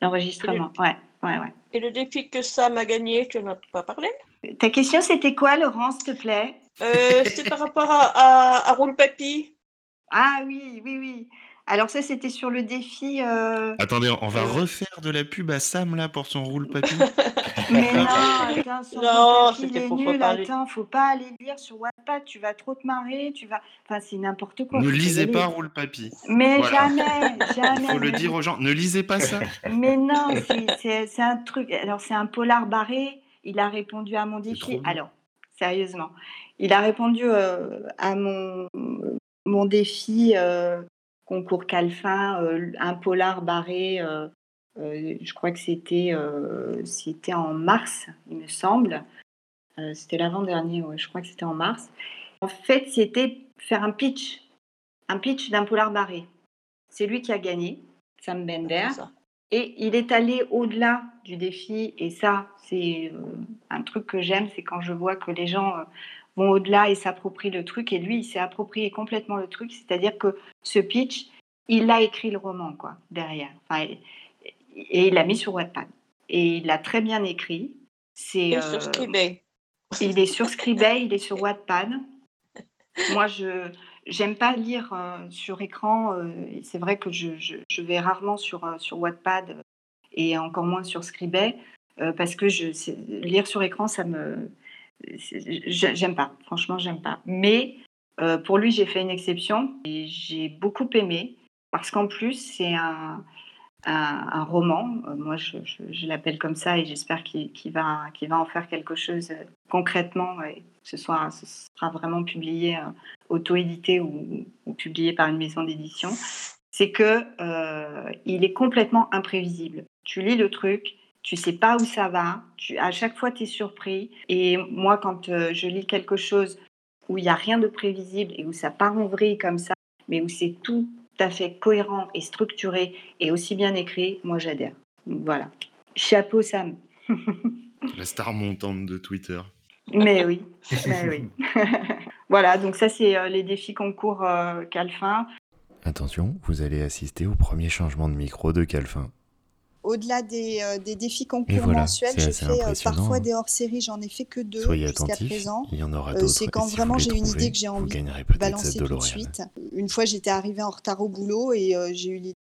l'enregistrement. Ouais, ouais, ouais. Et le défi que Sam a gagné, tu n'en as pas parlé? Ta question, c'était quoi, Laurence, s'il te plaît? Euh, C'était par rapport à, à, Roule Papy. Ah oui, oui, oui. Alors ça, c'était sur le défi. Euh, Attendez, on va euh, refaire de la pub à Sam là pour son roule papy. *laughs* Mais non, attends, son non, c'était pour nul. Attends, faut pas aller lire sur Wattpad, tu vas trop te marrer, tu vas. Enfin, c'est n'importe quoi. Ne lisez pas roule papy. Mais jamais, *laughs* jamais. Il faut le dire aux gens, ne lisez pas ça. Mais non, c'est un truc. Alors c'est un polar barré. Il a répondu à mon défi. Alors, sérieusement, il a répondu euh, à mon, mon défi euh, concours Calfin, euh, un polar barré Euh, je crois que c'était euh, c'était en mars, il me semble. Euh, c'était l'avant-dernier, ouais, je crois que c'était en mars. En fait, c'était faire un pitch, un pitch d'un polar barré. C'est lui qui a gagné, Sam Bender. Et il est allé au-delà du défi. Et ça, c'est euh, un truc que j'aime, c'est quand je vois que les gens euh, vont au-delà et s'approprient le truc. Et lui, il s'est approprié complètement le truc. C'est-à-dire que ce pitch, il a écrit le roman, quoi, derrière. Enfin, et, il l'a mis sur Wattpad. Et il l'a très bien écrit. C'est, euh, sur Scribd. il est sur Scribd, il est sur Wattpad. Moi, je j'aime pas lire euh, sur écran. euh, c'est vrai que je, vais rarement sur, euh, sur Wattpad et encore moins sur Scribd euh, parce que lire sur écran, ça me. J'aime pas. Franchement, j'aime pas. Mais pour lui, j'ai fait une exception et j'ai beaucoup aimé parce qu'en plus, c'est un, un, roman. Moi, je, l'appelle comme ça et j'espère qu'il va, qu'il va en faire quelque chose concrètement ce, ce sera vraiment publié, euh, auto-édité ou, publié par une maison d'édition. C'est que euh, il est complètement imprévisible. Tu lis le truc, tu sais pas où ça va, tu, à chaque fois tu es surpris. Et moi, quand euh, je lis quelque chose où il n'y a rien de prévisible et où ça part en vrille comme ça, mais où c'est tout à fait cohérent et structuré et aussi bien écrit, moi j'adhère. Voilà. Chapeau Sam. *laughs* La star montante de Twitter. Mais oui, mais oui. *laughs* voilà, donc ça c'est euh, les défis concours euh, Calfin. Attention, vous allez assister au premier changement de micro de Calfin. Au-delà des, euh, des défis concours voilà, mensuels, c'est euh, impressionnant, parfois hein. des hors-séries, j'en ai fait que deux Soyez jusqu'à attentifs, présent. il y en aura Euh, d'autres. c'est quand si vraiment j'ai une idée que j'ai envie de balancer tout de suite. Une fois, j'étais arrivée en retard au boulot et euh, j'ai eu l'idée de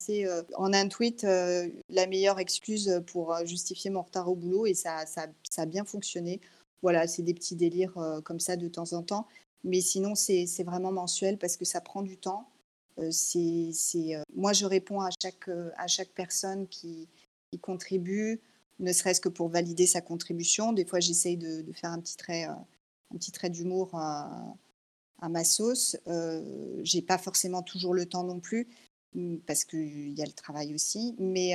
passer, euh, en un tweet euh, la meilleure excuse pour euh, justifier mon retard au boulot et ça, ça, ça a bien fonctionné. Voilà, c'est des petits délires euh, comme ça de temps en temps. Mais sinon, c'est vraiment mensuel parce que ça prend du temps. Euh, c'est, euh, moi, je réponds à chaque, personne qui, qui contribue, ne serait-ce que pour valider sa contribution. Des fois, j'essaye de, faire un petit trait, d'humour à, ma sauce. J'ai pas forcément toujours le temps non plus mm, parce qu'il y a le travail aussi, mais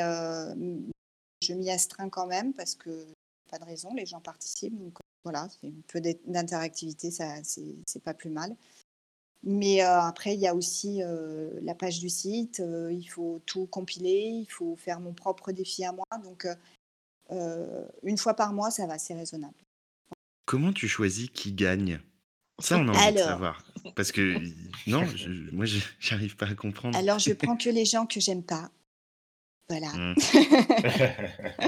je m'y astreins quand même parce que pas de raison, les gens participent. Voilà, un peu d'in- d'interactivité, ça c'est pas plus mal. Mais euh, après, il y a aussi euh, la page du site, euh, il faut tout compiler, il faut faire mon propre défi à moi. Donc, une fois par mois, ça va, c'est raisonnable. Comment tu choisis qui gagne? Ça, on a envie de savoir. Parce que, *laughs* non, je- moi, je- *laughs* j'arrive pas à comprendre. Alors, je prends que les gens que j'aime pas. Voilà. Hmm. *laughs*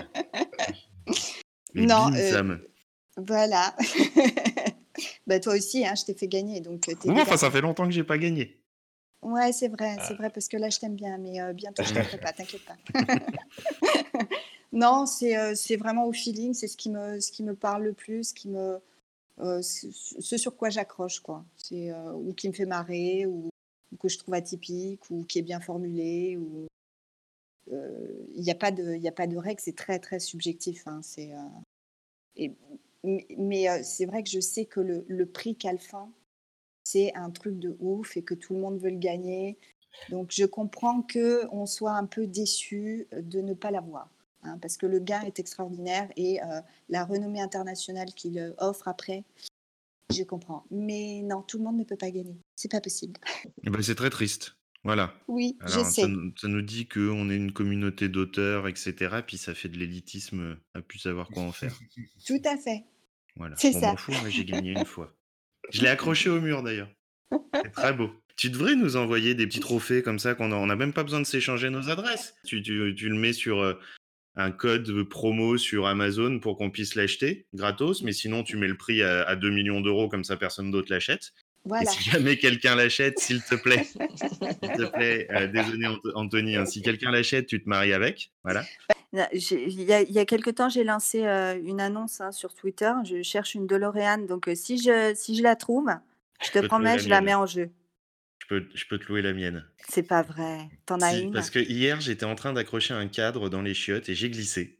Non, bim, Sam. Voilà. *laughs* bah, toi aussi, hein, je t'ai fait gagner. Donc, euh, déjà- enfin, ça fait longtemps que j'ai pas gagné. Ouais, c'est vrai, c'est vrai, parce que là, je t'aime bien, mais euh, bientôt, je *laughs* t'aimerai pas, t'inquiète pas. *laughs* non, c'est euh, vraiment au feeling, c'est ce qui me, ce qui me parle le plus, ce qui me, euh, ce sur quoi j'accroche, quoi. Ou qui me fait marrer, ou, ou que je trouve atypique, ou qui est bien formulé, ou il n'y a pas de, y a pas de règle, c'est très très subjectif. hein, et- mais mais, euh, c'est vrai que je sais que le, le prix Calfin, c'est un truc de ouf et que tout le monde veut le gagner. Donc je comprends que on soit un peu déçu de ne pas l'avoir, hein, parce que le gain est extraordinaire et euh, la renommée internationale qu'il euh, offre après, je comprends. Mais non, tout le monde ne peut pas gagner, c'est pas possible. Eh ben, c'est très triste. Voilà. Oui, je sais. ça, nous- ça nous dit qu'on est une communauté d'auteurs, etc. Puis ça fait de l'élitisme à plus savoir quoi en faire. Tout à fait. Voilà. C'est Bon, ça. m'en j'ai gagné une fois. Je l'ai *laughs* accroché au mur d'ailleurs. C'est très beau. *laughs* Tu devrais nous envoyer des petits trophées comme ça qu'on n'a même pas besoin de s'échanger nos adresses. Tu, tu- tu le mets sur euh, un code promo sur Amazon pour qu'on puisse l'acheter gratos, mais sinon tu mets le prix à, à 2 millions d'euros comme ça personne d'autre l'achète. Voilà. Et si jamais quelqu'un l'achète, s'il te plaît, *laughs* s'il te plaît, euh, désolé Ant- Anthony, hein, si quelqu'un l'achète, tu te maries avec. Voilà. J'ai- Il y a, il y a quelque temps, j'ai lancé euh, une annonce hein, sur Twitter. Je cherche une DeLorean. Donc, euh, si, je, si je la trouve, je te promets, je la mets en jeu. Je peux, je peux te louer la mienne. C'est pas vrai. T'en as Si, une? parce que hier, j'étais en train d'accrocher un cadre dans les chiottes et j'ai glissé.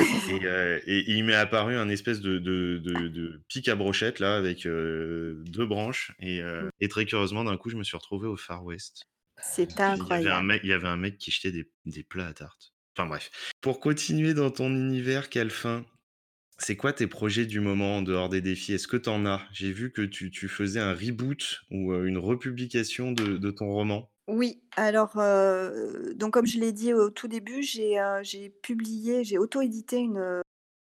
Et, euh, et il m'est apparu un espèce de, de, de- de pic à brochette là avec euh, deux branches et, euh, et très curieusement d'un coup je me suis retrouvé au Far West. C'est Il y avait un incroyable. mec, il y avait un mec qui jetait des, des plats à tarte. Enfin bref. Pour continuer dans ton univers, Calfin, c'est quoi tes projets du moment en dehors des défis? Est-ce que tu en as? J'ai vu que tu tu faisais un reboot ou, une republication de de ton roman. Oui, alors, donc comme je l'ai dit au tout début, j'ai, publié, j'ai auto-édité une,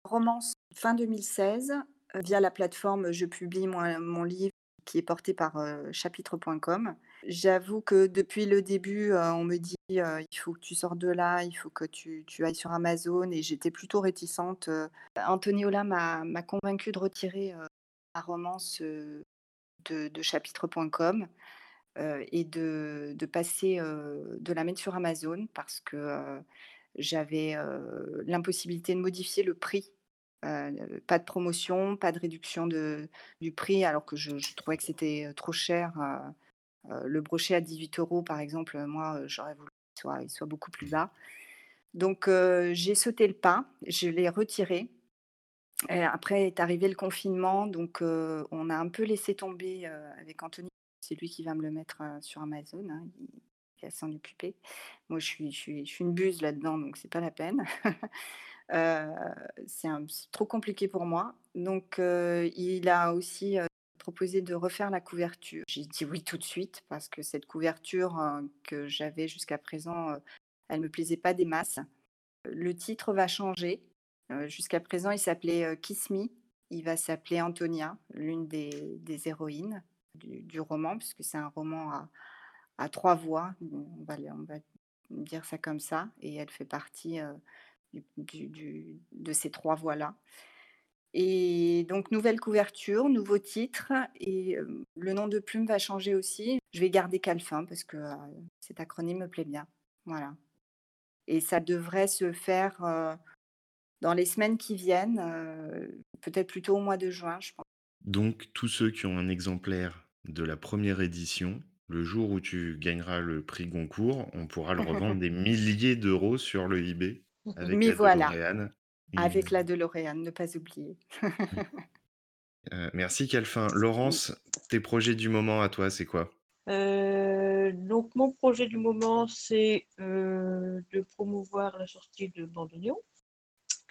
romance fin 2016, heu, via la plateforme Je publie mon livre qui est porté par, chapitre.com. J'avoue que depuis le début, on me dit, «Il faut que tu sortes de là, il faut que tu tu ailles sur Amazon» et j'étais plutôt réticente. Anthony Holla m'a m'a convaincue de retirer, ma romance, de chapitre.com, et de de passer, heu, de la mettre sur Amazon parce que, heu, j'avais, l'impossibilité de modifier le prix. Pas de promotion, pas de réduction de du prix alors que je trouvais que c'était, trop cher, le brochet à 18 euros par exemple, moi, j'aurais voulu qu'il soit il soit beaucoup plus bas. Donc j'ai sauté le pas, je l'ai retiré et après est arrivé le confinement donc on a un peu laissé tomber, avec Anthony. C'est lui qui va me le mettre, sur Amazon, hein, il va s'en occuper. Moi je suis je suis je suis une buse là-dedans donc c'est pas la peine. *laughs* C'est trop compliqué pour moi donc il a aussi, proposé de refaire la couverture. J'ai dit oui tout de suite parce que cette couverture, que j'avais jusqu'à présent, elle me plaisait pas des masses. Le titre va changer, jusqu'à présent il s'appelait, Kiss Me, il va s'appeler Antonia, l'une des des héroïnes du roman puisque c'est un roman à à 3 voix, on va dire ça comme ça et elle fait partie, heu, du de ces 3 voix-là et donc nouvelle couverture, nouveau titre et hem, le nom de plume va changer aussi. Je vais garder Calfin parce que, heu, cet acronyme me plaît bien. Voilà et ça devrait se faire, dans les semaines qui viennent, peut-être plutôt au mois de juin, je pense. Donc tous ceux qui ont un exemplaire de la première édition, le jour où tu gagneras le prix Goncourt, on pourra le *laughs* revendre des milliers d'euros sur le eBay avec Mais la voilà, DeLorean et avec la DeLorean, ne pas oublier. Heu, *laughs* merci Calfin. Laurence, tes projets du moment à toi, c'est quoi? Heu, donc mon projet du moment, c'est, heu, de promouvoir la sortie de Bandolion.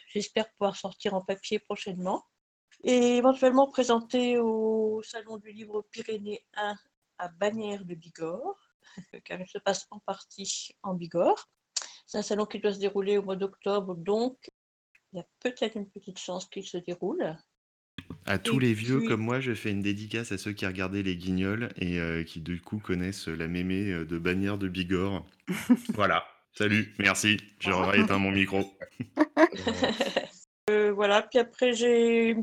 J'espère pouvoir sortir en papier prochainement et éventuellement présenter au salon du livre Pyrénées 1 à Bagnères de Bigorre, *laughs* car il se passe en partie en Bigorre. C'est un salon qui doit se dérouler au mois d'octobre, donc il y a peut-être une petite chance qu'il se déroule. À tous Et les vieux puis comme moi, je fais une dédicace à ceux qui regardaient Les Guignols et heu, qui du coup connaissent la mémé, heu, de Bagnères de Bigorre. *laughs* Voilà, salut, merci, je rééteins mon micro. *laughs* Heu, voilà, puis après j'ai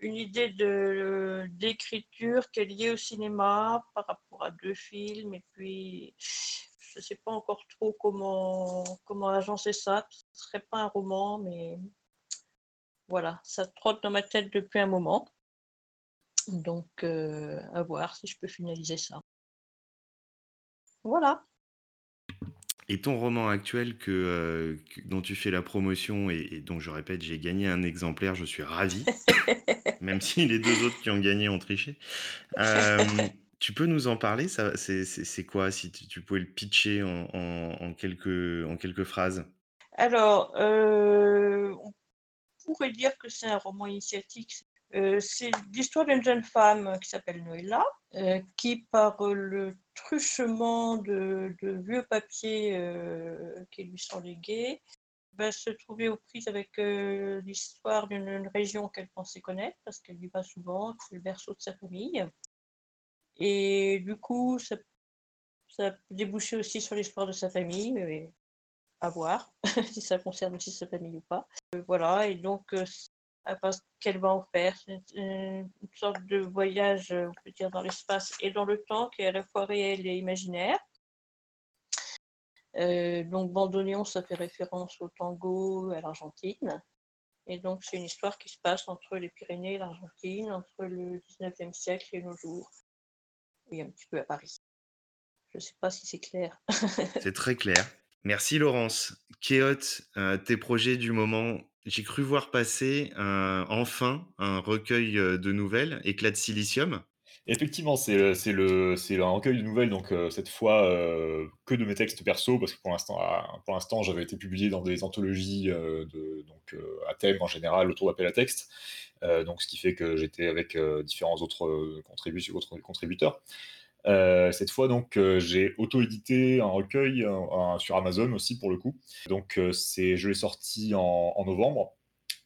une idée d'écriture qui est liée au cinéma par rapport à 2 films et puis je sais pas encore trop comment comment agencer ça. Ce serait pas un roman mais voilà, ça trotte dans ma tête depuis un moment. Donc heu, à voir si je peux finaliser ça. Voilà. Et ton roman actuel que, heu, que dont tu fais la promotion et et dont je répète, j'ai gagné un exemplaire, je suis ravi, *laughs* même si les 2 autres qui ont gagné ont triché. Hem, *laughs* tu peux nous en parler? Ça c'est c'est c'est quoi? Si tu tu pouvais le pitcher en en en quelques en quelques phrases? Alors, heu, on pourrait dire que c'est un roman initiatique. Heu, c'est l'histoire d'une jeune femme qui s'appelle Noëlla, heu, qui par, le truchement de vieux papiers, heu, qui lui sont légués, va se trouver aux prises avec, l'histoire d'une région qu'elle pensait connaître parce qu'elle y va souvent, c'est le berceau de sa famille et du coup, ça ça peut déboucher aussi sur l'histoire de sa famille et à voir *laughs* si ça concerne aussi sa famille ou pas. Voilà et donc à ce qu'elle va en faire. C'est une sorte de voyage, heu, on peut dire dans l'espace et dans le temps qui est à la fois réel et imaginaire. Heu, donc Bandoneon, ça fait référence au tango, à l'Argentine et donc c'est une histoire qui se passe entre les Pyrénées et l'Argentine, entre le 19e siècle et nos jours et un petit peu à Paris. Je sais pas si c'est clair. *laughs* C'est très clair. Merci Laurence. Kéote, heu, tes projets du moment, j'ai cru voir passer un enfin un recueil, heu, de nouvelles, Éclat de silicium? Effectivement, c'est, le un recueil de nouvelles, donc heu, cette fois, que de mes textes perso, parce que pour l'instant l'instant, j'avais été publié dans des anthologies, de donc à thème en général autour d'appels à texte. Donc ce qui fait que j'étais avec, différents autres, autres contributeurs. Heu, cette fois donc, heu, j'ai auto-édité un recueil, sur Amazon aussi pour le coup. Donc heu, c'est je l'ai sorti en novembre,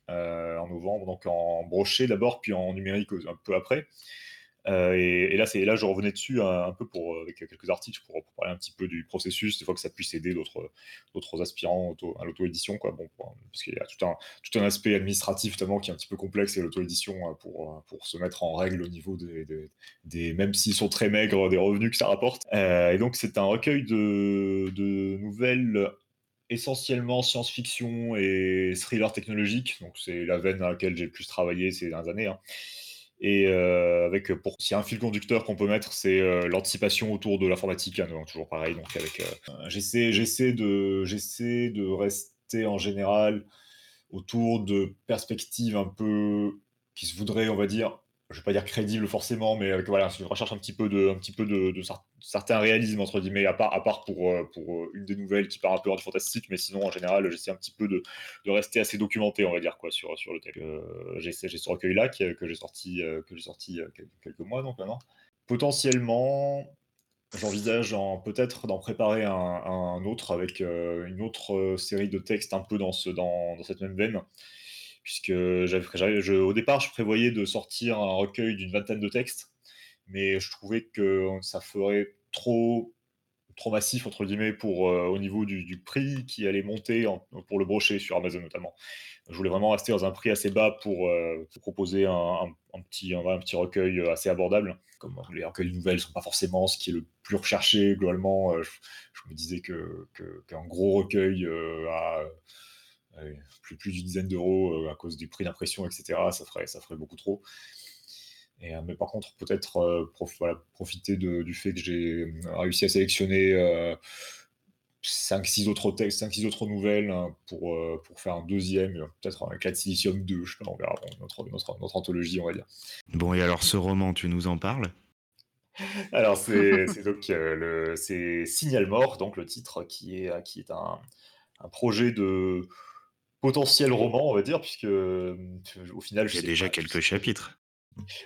en novembre, donc en broché d'abord, puis en numérique, un peu après. Euh, et, là, je revenais dessus un, peu pour avec quelques articles pour, parler un petit peu du processus, des fois que ça puisse aider d'autres d'autres aspirants à l'auto-édition, quoi. Bon, parce qu'il y a tout un tout un aspect administratif notamment qui est un petit peu complexe et l'auto-édition euh, pour euh, pour se mettre en règle au niveau des, des, même s'ils sont très maigres des revenus que ça rapporte. et donc c'est un recueil de, de nouvelles essentiellement science-fiction et thriller technologique. Donc c'est la veine à laquelle j'ai le plus travaillé ces dernières années. Hein. Et euh, avec, pour s'il y a un fil conducteur qu'on peut mettre, c'est euh, l'anticipation autour de l'informatique, hein, toujours pareil. Donc avec, euh, j'essaie, j'essaie de, j'essaie de rester en général autour de perspectives un peu qui se voudraient, on va dire, je vais pas dire crédible forcément, mais avec, voilà, je recherche un petit peu de, certains réalismes entre guillemets, à part, pour, euh, euh, une des nouvelles qui part un peu en fantastique, mais sinon en général, j'essaie un petit peu de, rester assez documenté, on va dire quoi, sur, le. Euh, j'ai ce recueil-là que, j'ai sorti, quelques mois donc maintenant. Potentiellement, j'envisage peut-être d'en préparer un, autre avec une autre série de textes un peu dans cette même veine puisque au départ, je prévoyais de sortir un recueil d'une vingtaine de textes, mais je trouvais que ça ferait trop, trop massif, entre guillemets, pour, euh, au niveau du, prix qui allait monter pour le brochet sur Amazon notamment. Je voulais vraiment rester dans un prix assez bas pour, euh, proposer un, petit, un, petit recueil assez abordable. Comme les recueils nouvelles ne sont pas forcément ce qui est le plus recherché globalement, euh, je, me disais que, qu'un gros recueil à plus, plus d'une dizaine d'euros euh, à cause du prix d'impression, etc. Ça ferait, ça ferait beaucoup trop. Et, euh, mais par contre, peut-être euh, profiter du fait que j'ai réussi à sélectionner 5-6 autres textes, 5-6 autres nouvelles hein, pour, pour faire un deuxième, peut-être un éclat de silicium 2, je sais pas, on verra, notre, notre, notre, anthologie, on va dire. Bon, et alors ce roman, tu nous en parles? Alors, c'est *laughs* donc le, Signal Mort, donc le titre, qui est, qui est un, un projet de, potentiel roman, on va dire, puisque euh, au final, il y a déjà quelques chapitres.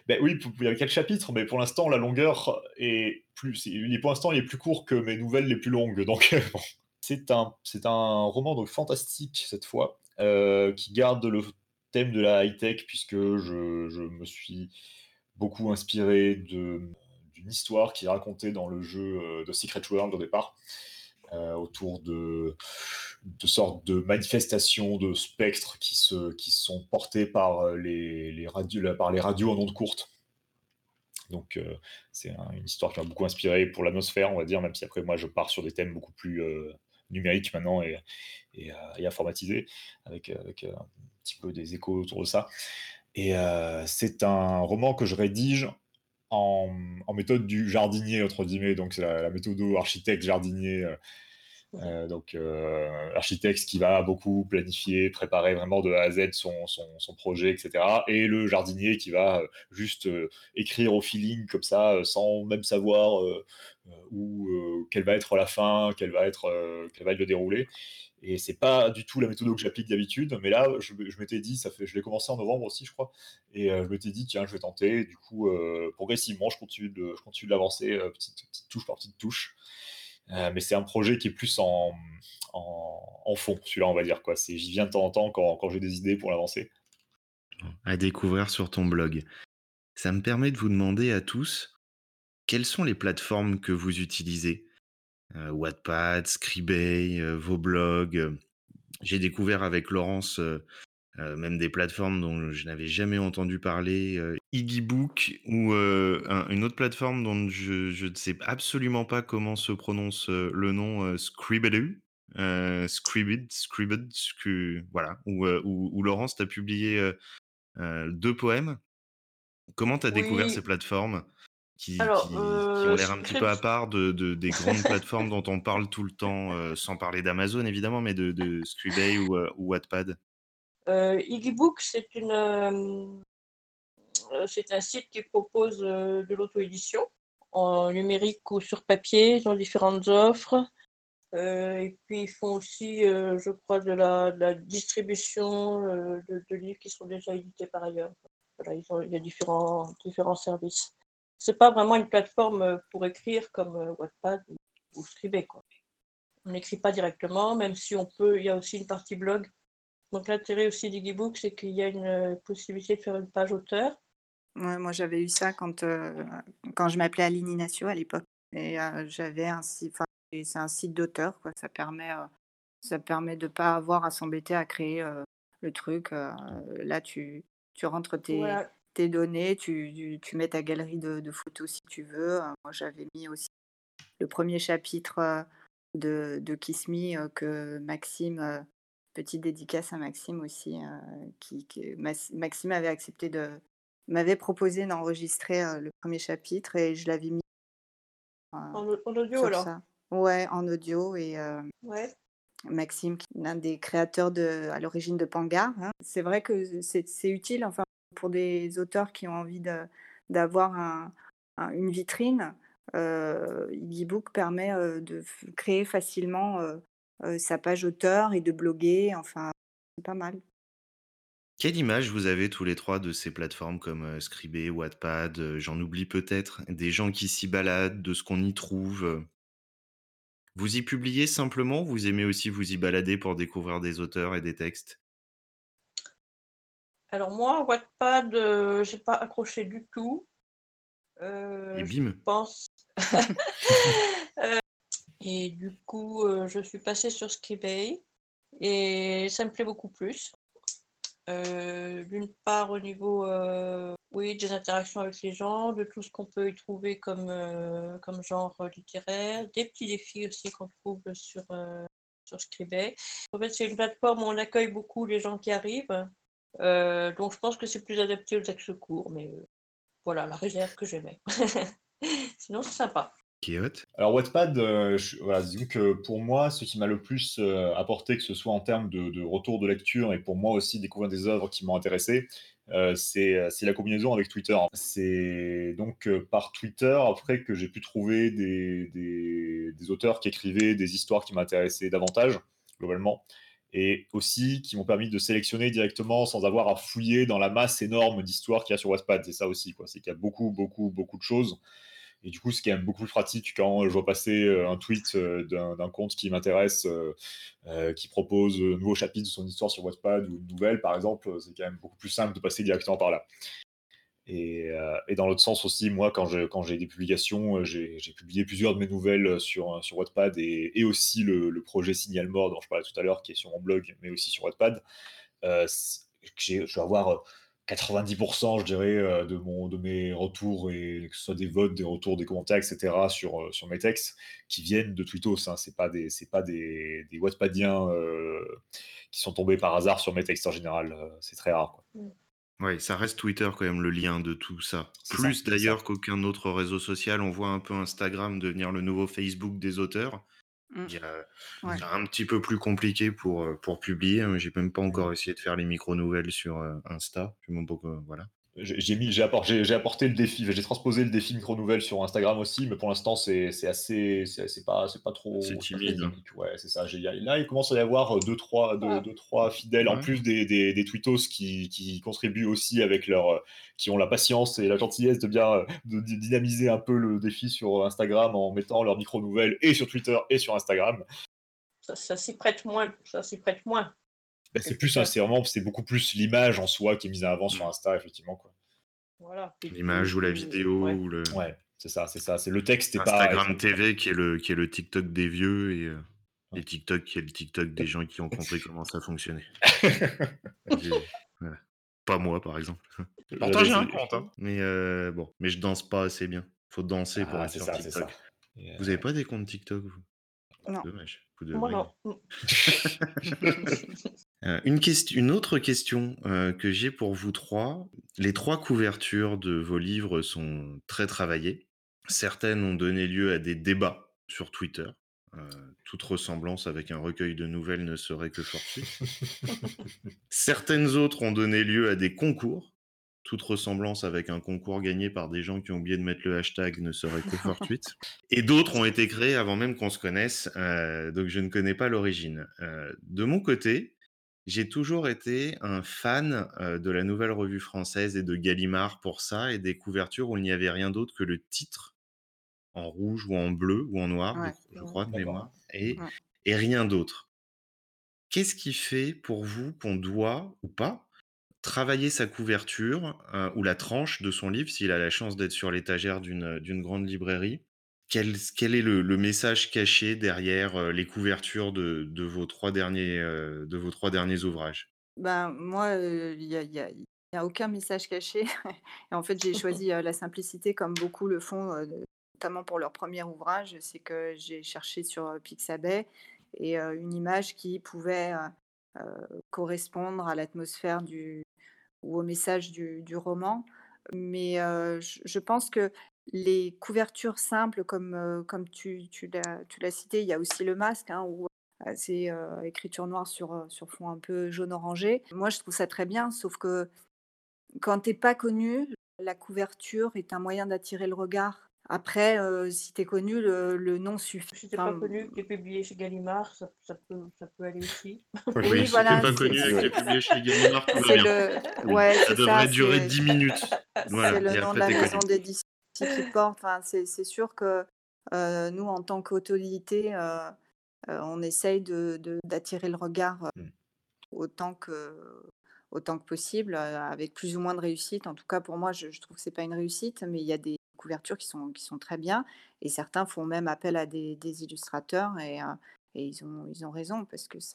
Ben oui, il y a quelques chapitres, mais pour l'instant, la longueur est plus. Il pour l'instant, il est plus court que mes nouvelles les plus longues. Donc, *laughs* c'est un, c'est un roman donc fantastique cette fois, euh, qui garde le thème de la high tech, puisque je, je me suis beaucoup inspiré de d'une histoire qui est racontée dans le jeu euh, de Secret World au départ, autour de de sortes de manifestations de spectres qui, se, qui sont portés par euh, les, les, radios, par les radios en ondes courtes. Donc euh, c'est une histoire qui m'a beaucoup inspiré pour l'atmosphère, on va dire, même si après moi je pars sur des thèmes beaucoup plus euh, numériques maintenant et, et, informatisés, avec, avec un petit peu des échos autour de ça. Et c'est un roman que je rédige en, en, méthode du jardinier, entre guillemets, donc c'est la, la, méthode architecte jardinier euh, donc, euh, l'architecte qui va beaucoup planifier, préparer vraiment de A à Z son, son, projet, etc. Et le jardinier qui va euh, juste écrire au feeling comme ça, sans même savoir où, quelle va être la fin, quelle va être, quel va le déroulé. Et c'est pas du tout la méthode que j'applique d'habitude, mais là, je, m'étais dit, ça fait, je l'ai commencé en novembre aussi, je crois, et je m'étais dit, tiens, je vais tenter. Du coup, progressivement, je continue de, je continue de l'avancer, petite, touche par petite touche. Euh, mais c'est un projet qui est plus en, en, fond, celui-là, on va dire. J'y viens de temps en temps quand, quand j'ai des idées pour l'avancer. À découvrir sur ton blog. Ça me permet de vous demander à tous quelles sont les plateformes que vous utilisez? Euh, Wattpad, Scribay, euh, vos blogs. J'ai découvert avec Laurence euh, même des plateformes dont je n'avais jamais entendu parler, euh, Iggybook ou euh, une autre plateforme dont je, ne sais absolument pas comment se prononce le nom, Scribd, Scribd, Scribd, voilà, où, où, Laurence, tu as publié deux poèmes. Comment tu as découvert ces plateformes? Qui, ont l'air un petit peu à part de, des grandes plateformes dont on parle tout le temps, sans parler d'Amazon évidemment, mais de, de Scribay ou, ou Wattpad euh, Iggybook, c'est une, euh, c'est un site qui propose de l'auto-édition en numérique ou sur papier. Ils ont différentes offres. et puis, ils font aussi, je crois, de la, distribution de, livres qui sont déjà édités par ailleurs. Voilà, il y a différents, différents services. C'est pas vraiment une plateforme pour écrire comme Wattpad ou, Scribd. Quoi. On n'écrit pas directement, même si on peut, il y a aussi une partie blog donc l'intérêt aussi d'Igibook, c'est qu'il y a une euh, possibilité de faire une page auteur. Ouais, moi j'avais eu ça quand, euh, quand je m'appelais Aline Inacio à l'époque. Et euh, j'avais un site, c'est un site d'auteur, quoi. Ça permet, ça permet de ne pas avoir à s'embêter à créer le truc. là, tu, tu rentres tes, tes données, tu, tu, mets ta galerie de, de, photos si tu veux. moi j'avais mis aussi le premier chapitre de, de Kiss Me que Maxime Petite dédicace à Maxime aussi, euh, qui, Maxime avait accepté de m'avait proposé d'enregistrer euh, le premier chapitre et je l'avais mis euh, en, audio alors? Ça. Ouais, en audio et ouais. Maxime, l'un des créateurs de, à l'origine de Panga. Hein. C'est vrai que c'est utile, enfin pour des auteurs qui ont envie d'avoir un, une vitrine. Euh, e-book permet de créer facilement sa page auteur et de bloguer. Enfin, c'est pas mal. Quelle image vous avez tous les trois de ces plateformes comme euh, Scribd, Wattpad, j'en oublie peut-être, des gens qui s'y baladent, de ce qu'on y trouve Vous y publiez simplement vous aimez aussi vous y balader pour découvrir des auteurs et des textes? Alors moi, Wattpad, je j'ai pas accroché du tout. et bim Je pense. *laughs* Et du coup, euh, je suis passée sur Scribd et ça me plaît beaucoup plus. Euh, d'une part au niveau euh, oui, des interactions avec les gens, de tout ce qu'on peut y trouver comme, comme genre littéraire, des petits défis aussi qu'on trouve sur, sur Scribd. En fait, c'est une plateforme où on accueille beaucoup les gens qui arrivent. Donc je pense que c'est plus adapté aux textes courts, mais voilà la réserve que j'aimais. *laughs* Sinon, c'est sympa. Alors Wattpad, euh, voilà, disons que pour moi, ce qui m'a le plus euh, apporté, que ce soit en termes de, retour de lecture et pour moi aussi découvrir des œuvres qui m'ont intéressé, euh, c'est la combinaison avec Twitter. C'est donc par Twitter après que j'ai pu trouver des, des, auteurs qui écrivaient des histoires qui m'intéressaient davantage, globalement, et aussi qui m'ont permis de sélectionner directement sans avoir à fouiller dans la masse énorme d'histoires qu'il y a sur Wattpad. C'est ça aussi, quoi. C'est qu'il y a beaucoup, beaucoup, beaucoup de choses. Et du coup, ce qui est beaucoup plus pratique quand je vois passer euh, un tweet euh, d'un compte qui m'intéresse, euh, qui propose un nouveau chapitre de son histoire sur Wattpad ou une nouvelle, par exemple, c'est quand même beaucoup plus simple de passer directement par là. Et, dans l'autre sens aussi, moi, quand j'ai des publications, j'ai publié plusieurs de mes nouvelles sur, sur Wattpad et, aussi le, projet Signal Mort dont je parlais tout à l'heure, qui est sur mon blog, mais aussi sur Wattpad. je vais avoir 90%, je dirais, euh, de, mon, de mes retours, et que ce soit des votes, des retours, des commentaires, etc., sur, euh, sur mes textes, qui viennent de Twittos. Hein. Ce pas des, pas des, des Wattpadiens euh, qui sont tombés par hasard sur mes textes en général. c'est très rare. Quoi. Oui, ça reste Twitter quand même le lien de tout ça. Plus d'ailleurs qu'aucun autre réseau social, on voit un peu Instagram devenir le nouveau Facebook des auteurs. Mmh. Il un petit peu plus compliqué pour, euh, pour publier. Hein. J'ai même pas mmh. encore essayé de faire les micro-nouvelles sur euh, Insta. voilà. J'ai mis, j'ai apporté, j'ai apporté le défi, j'ai transposé le défi micro nouvelle sur Instagram aussi, mais pour l'instant c'est assez, c'est pas, c'est pas trop. C'est timide. Ouais, c'est ça. Là, il commence à y avoir deux trois, deux, deux trois fidèles en plus des, des, des tweetos qui, qui, contribuent aussi avec leur, qui ont la patience et la gentillesse de bien de dynamiser un peu le défi sur Instagram en mettant leurs micro nouvelles et sur Twitter et sur Instagram. Ça, ça s'y prête moins. Ça s'y prête moins. Bah, c'est plus, c'est vraiment, c'est beaucoup plus l'image en soi qui est mise en avant sur. Insta, effectivement. Quoi. Voilà. L'image ou la vidéo. Ou le... Ouais, c'est ça, c'est ça. C'est le texte. Et Instagram TV qui est, le, qui est le TikTok des vieux et, euh, TikTok qui est le TikTok des gens qui ont compris comment ça fonctionnait. *laughs* Pas moi, par exemple. Pourtant, j'ai un compte. Hein. Mais euh, bon, mais je danse pas assez bien. Faut danser pour ah, être sur TikTok. Vous avez pas des comptes TikTok, vous? Non. Dommage. Moi, non. *laughs* *laughs* Euh, une, question, une autre question euh, que j'ai pour vous trois. Les trois couvertures de vos livres sont très travaillées. Certaines ont donné lieu à des débats sur Twitter. Euh, toute ressemblance avec un recueil de nouvelles ne serait que fortuite. *laughs* Certaines autres ont donné lieu à des concours toute ressemblance avec un concours gagné par des gens qui ont oublié de mettre le hashtag ne serait que fortuite. *laughs* Et d'autres ont été créés avant même qu'on se connaisse, euh, donc je ne connais pas l'origine. Euh, de mon côté, j'ai toujours été un fan euh, de la Nouvelle Revue Française et de Gallimard pour ça, et des couvertures où il n'y avait rien d'autre que le titre en rouge ou en bleu ou en noir, Ouais, je, crois, de mémoire, et, Ouais. et rien d'autre. Qu'est-ce qui fait pour vous qu'on doit, ou pas, travailler sa couverture euh, ou la tranche de son livre, s'il a la chance d'être sur l'étagère d'une d'une grande librairie. Quel, quel est le, le message caché derrière euh, les couvertures de, de vos trois derniers, euh, de vos trois derniers ouvrages? Ben, moi, il y a y a il y a aucun message caché. *laughs* Et en fait, j'ai choisi, *laughs* la simplicité comme beaucoup le font, notamment pour leur premier ouvrage. C'est que j'ai cherché sur, Pixabay et une image qui pouvait, correspondre à l'atmosphère du ou au message du roman. Mais heu, je pense que les couvertures simples comme, heu, comme tu tu l'as cité, il y a aussi Le Masque, hein, où, heu, c'est, écriture noire sur, sur fond un peu jaune orangé. Moi, je trouve ça très bien, sauf que quand tu es pas connu, la couverture est un moyen d'attirer le regard. Après, heu, si tu es connu, le le nom suffit. Si t'es Enfin, pas connu, que t'es publié chez Gallimard, ça, ça peut, ça peut aller aussi. Oui, oui, si t'es voilà, pas c'est connu et que c'est t'es publié chez Gallimard, *laughs* tout va c'est bien. le Oui, ouais, ça c'est devrait ça, durer c'est 10 minutes. *laughs* c'est Voilà, le et nom de après la maison connu. d'édition qui porte. Enfin, c'est c'est sûr que, heu, nous, en tant qu'autorité, heu heu, on essaye de de d'attirer le regard, heu, Mm. autant que autant que possible, heu, avec plus ou moins de réussite. En tout cas, pour moi, je je trouve que c'est pas une réussite, mais il y a des couvertures qui sont qui sont très bien et certains font même appel à des des illustrateurs et heu et ils ont ils ont raison parce que ça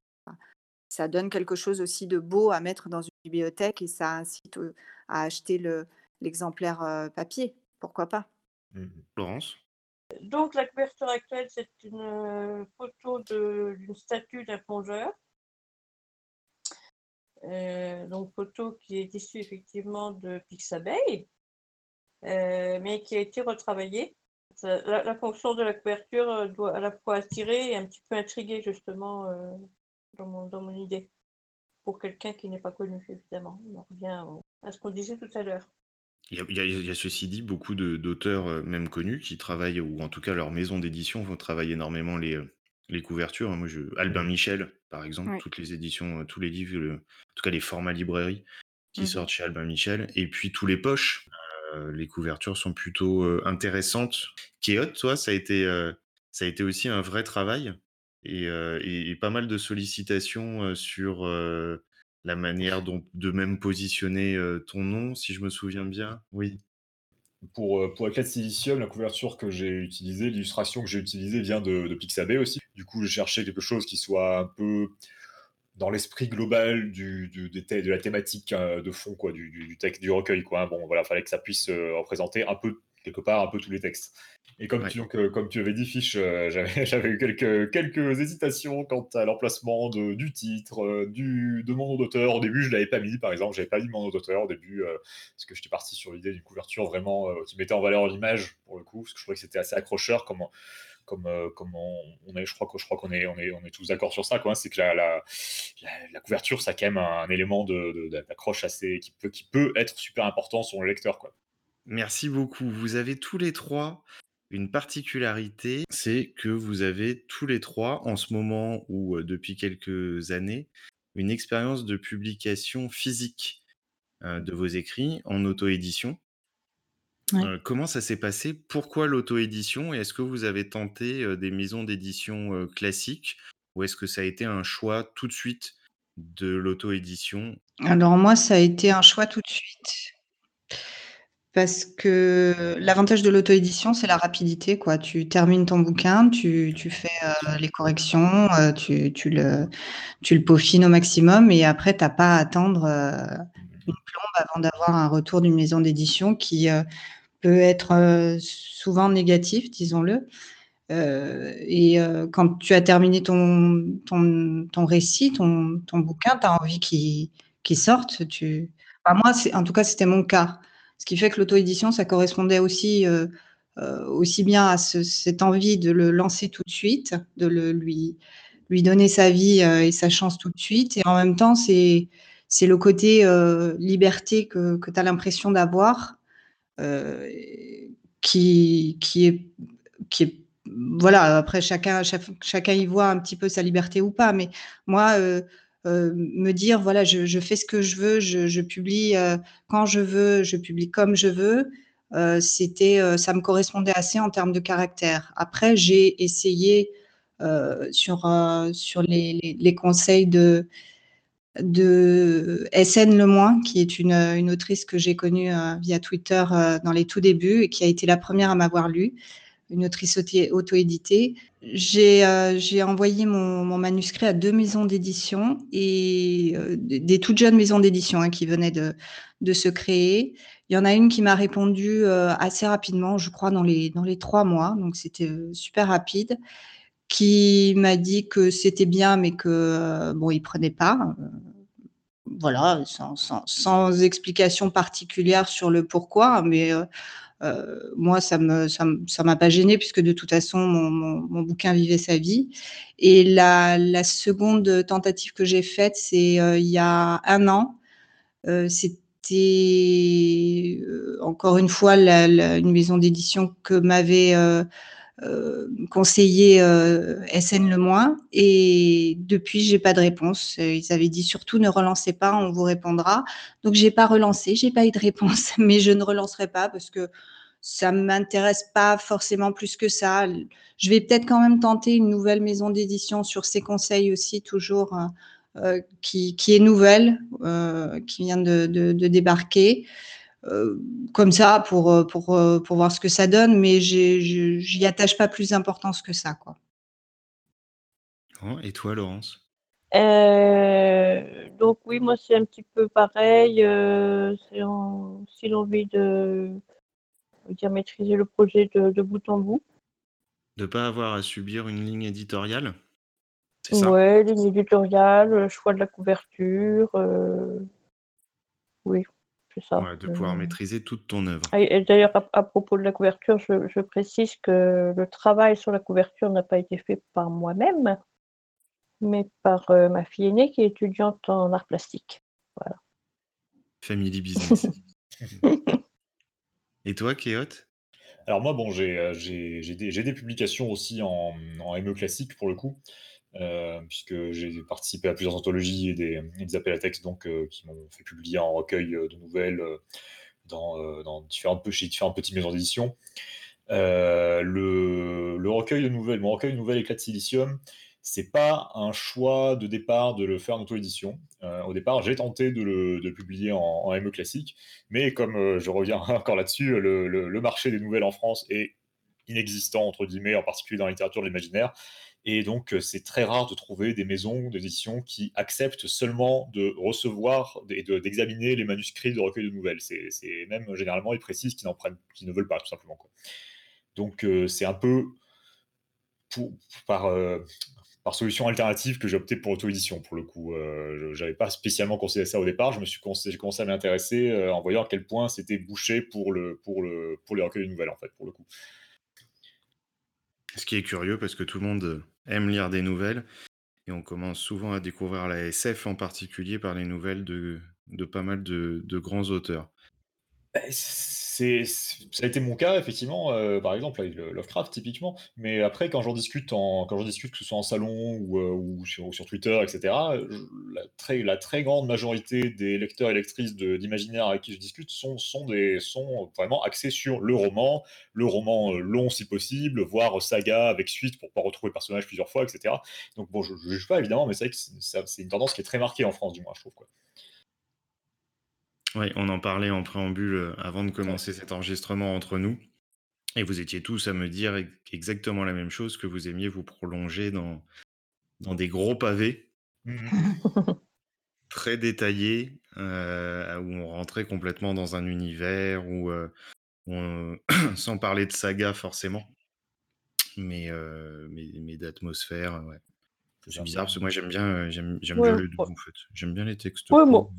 ça donne quelque chose aussi de beau à mettre dans une bibliothèque et ça incite, heu, à acheter le l'exemplaire, heu, papier. Pourquoi pas? Mm. Florence Donc, la couverture actuelle, c'est une euh, photo de- d'une statue d'un plongeur. Euh, donc, photo qui est issue effectivement de Pixabay, euh, mais qui a été retravaillée. La, la fonction de la couverture euh, doit à la fois attirer et un petit peu intriguer, justement, euh, dans, mon, dans mon idée. Pour quelqu'un qui n'est pas connu, évidemment. On revient à ce qu'on disait tout à l'heure. Il y a, il y a- il y a ceci dit beaucoup d'auteurs, euh, même connus, qui travaillent, ou en tout cas leur maison d'édition vont travailler énormément les, euh, les couvertures. Moi, je, Albin. Michel, par exemple, Oui. toutes les éditions, euh, tous les livres, le- en tout cas les formats librairie qui Mmh sortent chez Albin Michel, et puis tous les poches. Euh, les couvertures sont plutôt euh, intéressantes. Kéot, toi, ça a été, euh, ça a été aussi un vrai travail et, pas mal de sollicitations sur la manière dont de même positionner ton nom, si je me souviens bien. Oui. Pour, pour Eclat Silicium, la couverture que j'ai utilisée, l'illustration que j'ai utilisée vient de, de Pixabay aussi. Du coup, j'ai cherché quelque chose qui soit un peu dans l'esprit global du, du- de la thématique euh, de fond, quoi, du, texte, du recueil. Quoi. hein. Bon, voilà, fallait que ça puisse euh, représenter un peu, quelque part, un peu tous les textes. Et comme, Ouais. tu, donc, euh, comme tu avais dit, Fiche, euh, *laughs* j'avais eu quelques, quelques hésitations quant à l'emplacement du titre, euh, du, de mon nom d'auteur. Au début, je ne l'avais pas mis, par exemple, j'avais pas mis mon nom d'auteur au début, euh, parce que j'étais parti sur l'idée d'une couverture vraiment qui mettait en valeur l'image, pour le coup, parce que je trouvais que c'était assez accrocheur comme, euh, on, est, je crois que je crois qu'on est, on est, on est tous d'accord sur ça, quoi. hein, c'est que la, couverture, ça a quand même un, élément de, de- d'accroche assez qui peut, qui peut être super important sur le lecteur, quoi. Merci beaucoup. Vous avez tous les trois une particularité, c'est que vous avez tous les trois, en ce moment ou euh, depuis quelques années, une expérience de publication physique euh, de vos écrits en auto-édition. Ouais. Euh, comment ça s'est passé? Pourquoi l'auto-édition? Et est-ce que vous avez tenté euh, des maisons d'édition euh, classiques? Ou est-ce que ça a été un choix tout de suite de l'auto-édition? Alors moi, ça a été un choix tout de suite. Parce que l'avantage de l'auto-édition, c'est la rapidité, quoi. Tu termines ton bouquin, tu, tu fais euh, les corrections, euh, tu, tu, le, tu le peaufines au maximum et après, tu n'as pas à attendre euh, une plombe avant d'avoir un retour d'une maison d'édition qui peut être euh, souvent négatif, disons-le. Euh, et euh, quand tu as terminé ton, ton, ton récit, ton, ton bouquin, tu as envie qu'il qu'il sorte. Tu... Enfin, moi, en tout cas, c'était mon cas. Ce qui fait que l'auto-édition, ça correspondait aussi, aussi bien à ce- cette envie de le lancer tout de suite, de le, lui, lui donner sa vie et sa chance tout de suite. Et en même temps, c'est c'est le côté liberté que, que tu as l'impression d'avoir qui, qui, est, qui est. Voilà, après, chacun, chacun y voit un petit peu sa liberté ou pas, mais moi, me dire, voilà, je, fais ce que je veux, je, publie quand je veux, je publie comme je veux. c'était, ça me correspondait assez en termes de caractère. Après, j'ai essayé sur, sur les, les, conseils de, de SN Lemoin, qui est une, une autrice que j'ai connue euh, via Twitter euh, dans les tout débuts et qui a été la première à m'avoir lu, une autrice auto-éditée. J'ai euh, envoyé mon, manuscrit à deux maisons d'édition et des toutes jeunes maisons d'édition hein, qui venaient de, de se créer. Il y en a une qui m'a répondu assez rapidement, je crois dans les, dans les trois mois, donc c'était super rapide qui m'a dit que c'était bien, mais que euh, bon, il prenait pas. Euh, voilà, sans, sans, sans, explication particulière sur le pourquoi, mais euh, moi, ça me ça, ça m'a pas gêné puisque de toute façon, mon, mon, bouquin vivait sa vie. Et la, la seconde tentative que j'ai faite, c'est il y a un an. C'était encore une fois la, une maison d'édition que m'avait euh, conseiller euh, SN Le Moins. Et depuis, j'ai pas de réponse. Ils avaient dit surtout ne relancez pas, on vous répondra. Donc j'ai pas relancé, j'ai pas eu de réponse, *laughs* mais je ne relancerai pas parce que ça m'intéresse pas forcément plus que ça. Je vais peut-être quand même tenter une nouvelle maison d'édition sur ces conseils aussi, toujours euh, qui, qui, est nouvelle, euh, qui vient de débarquer. Euh, comme ça pour, euh, pour, euh, pour voir ce que ça donne, mais j'y attache pas plus d'importance que ça. Quoi. Et toi, Laurence? Euh, Donc oui, moi c'est un petit peu pareil. Euh, c'est aussi l'envie de dire maîtriser le projet de, de bout en bout. De pas avoir à subir une ligne éditoriale? Ça? Ouais, ligne éditoriale, choix de la couverture. Euh... Oui, Ouais, de pouvoir maîtriser toute ton œuvre. Et, d'ailleurs, à, propos de la couverture, je, je, précise que le travail sur la couverture n'a pas été fait par moi-même, mais par euh, ma fille aînée qui est étudiante en art plastique. Voilà. Family business. *laughs* et toi, Kéot Alors moi, bon, j'ai euh, des, des, publications aussi en, ME classique pour le coup. Euh, puisque j'ai participé à plusieurs anthologies et des, appels à texte donc, euh, qui m'ont fait publier en recueil de nouvelles dans, dans différentes, chez différentes petites maisons d'édition. Le, le, recueil de nouvelles, mon recueil de nouvelles Éclat silicium, c'est pas un choix de départ de le faire en auto-édition. Euh, au départ, j'ai tenté de le, publier en, ME classique, mais comme euh, je reviens *laughs* encore là-dessus, le, marché des nouvelles en France est inexistant, entre guillemets, en particulier dans la littérature de l'imaginaire. Et donc, c'est très rare de trouver des maisons d'édition qui acceptent seulement de recevoir et d'examiner les manuscrits de recueil de nouvelles. C'est même généralement, ils précisent qu'ils qu'ils ne veulent pas, tout simplement. Donc, c'est un peu par, euh, par solution alternative que j'ai opté pour auto-édition, pour le coup. Euh, je n'avais pas spécialement considéré ça au départ. Je me suis commencé à m'intéresser euh, en voyant à quel point c'était bouché pour, le, pour, le, pour les recueils de nouvelles, en fait, pour le coup. Ce qui est curieux parce que tout le monde aime lire des nouvelles et on commence souvent à découvrir la SF en particulier par les nouvelles de, de pas mal de grands auteurs. Bah, c'est, ça a été mon cas, effectivement, euh, par exemple, avec Lovecraft, typiquement. Mais après, quand j'en discute, en, quand j'en discute, que ce soit en salon ou, euh, ou, sur, Twitter, etc., la très, la très grande majorité des lecteurs et lectrices d'imaginaire avec qui je discute sont, sont, des, sont vraiment axés sur le roman, le roman euh, long si possible, voire saga avec suite pour pouvoir retrouver le personnage plusieurs fois, etc. Donc, bon, je ne juge pas, évidemment, mais c'est vrai que c'est une tendance qui est très marquée en France, du moins, je trouve. Quoi. Oui, on en parlait en préambule euh, avant de commencer cet enregistrement entre nous. Et vous étiez tous à me dire exactement la même chose, que vous aimiez vous prolonger dans, dans des gros pavés mmh *laughs* très détaillés, euh, où on rentrait complètement dans un univers, où, euh, on, *coughs* sans parler de saga forcément, mais, euh, mais, mais d'atmosphère. Ouais. C'est bizarre parce que moi j'aime bien, j'aime, j'aime Ouais, bien les deux ouais. en fait. J'aime bien les textes Ouais, courts.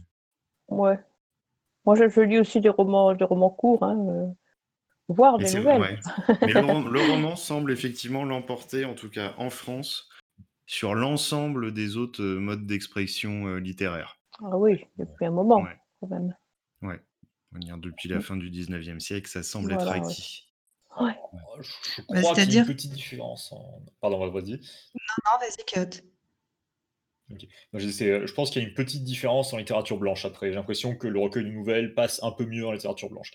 moi, ouais. Moi, je, je lis aussi des romans, des romans courts, hein, euh, voire des nouvelles. ouais. *laughs* Mais le, rom- le roman semble effectivement l'emporter, en tout cas en France, sur l'ensemble des autres euh, modes d'expression euh, littéraire. Ah oui, depuis un moment, Ouais. quand même. Ouais. On va dire depuis la Mmh. fin du 19e siècle, ça semble être Voilà, acquis. Ouais. Je je Bah, crois qu'il y a une petite différence en pardon, ouais, vas-y. Non, vas-y, Kurt. Moi, je pense qu'il y a une petite différence en littérature blanche après. J'ai l'impression que le recueil de nouvelles passe un peu mieux en littérature blanche.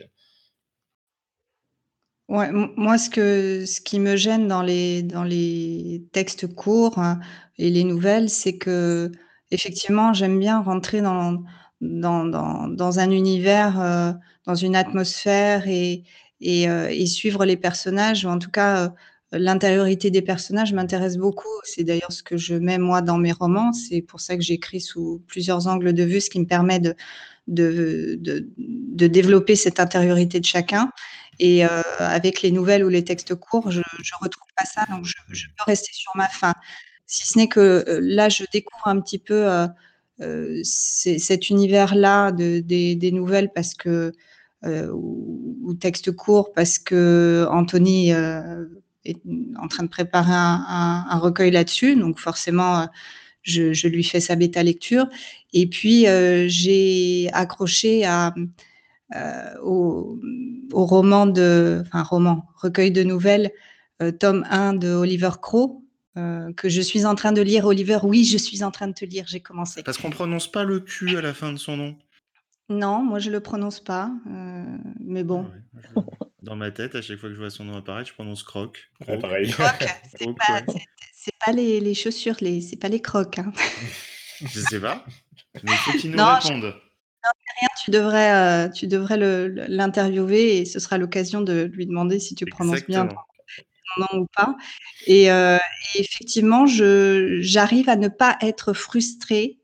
Ouais, moi, ce que ce qui me gêne dans les dans les textes courts, heu, et les nouvelles, c'est qu'effectivement, j'aime bien rentrer dans dans dans dans un univers, heu, dans une atmosphère et et heu, et suivre les personnages ou en tout cas, l'intériorité des personnages m'intéresse beaucoup. C'est d'ailleurs ce que je mets moi dans mes romans. C'est pour ça que j'écris sous plusieurs angles de vue, ce qui me permet de de de développer cette intériorité de chacun et heu, avec les nouvelles ou les textes courts, je je retrouve pas ça, donc je peux rester sur ma faim. Si ce n'est que, heu, là, je découvre un petit peu, c cet univers-là de des nouvelles parce que, ou ou textes courts parce qu'Anthony, heu, est en train de préparer un un un recueil là-dessus, donc forcément, heu, je je lui fais sa bêta lecture et puis, heu, j'ai accroché à, heu, au, au roman de enfin roman, recueil de nouvelles, tome 1 de Oliver Crow, que je suis en train de lire. Oliver, oui, je suis en train de te lire, j'ai commencé. Parce qu'on prononce pas le Q à la fin de son nom? Non, moi je le prononce pas, mais Ah bon. ouais, je dans ma tête, à chaque fois que je vois son nom apparaître, je prononce Croc. Pareil. C'est *laughs* Croc, pas ouais. c'est c'est pas les les chaussures, les c'est pas les Crocs, hein. *laughs* Je sais pas, mais il faut qu'il nous Non, réponde. rien, tu devrais, tu devrais le l'interviewer et ce sera l'occasion de lui demander si tu prononces bien ton nom ou pas et et effectivement, je j'arrive à ne pas être frustrée,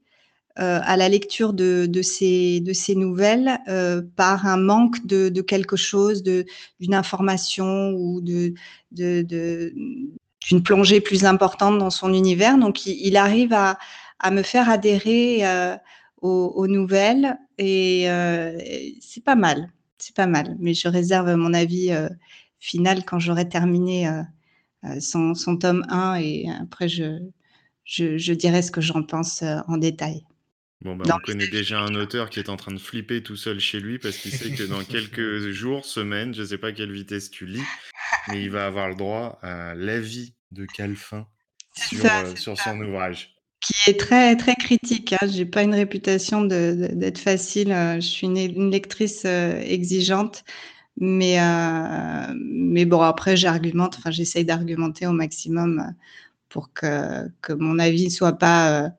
heu, à la lecture de de ces de ces nouvelles, heu, par un manque de de quelque chose, d'une information ou de d'une plongée plus importante dans son univers, donc il il arrive à à me faire adhérer, heu, aux aux nouvelles et et c'est pas mal, c'est pas mal, mais je réserve mon avis, heu, final quand j'aurai terminé, heu, son son tome 1 et après je je je dirai ce que j'en pense, en détail. Bon, bah, on connaît déjà un auteur qui est en train de flipper tout seul chez lui parce qu'il sait que dans *laughs* quelques jours, semaines, je sais pas à quelle vitesse tu lis, mais il va avoir le droit à l'avis de Calfin ça, sur, ça. son ouvrage. Qui est très, très critique, hein. J'ai pas une réputation d'être facile, heu, je suis une une lectrice, heu, exigeante, mais mais bon après j'argumente, enfin j'essaye d'argumenter au maximum, pour que que mon avis soit pas,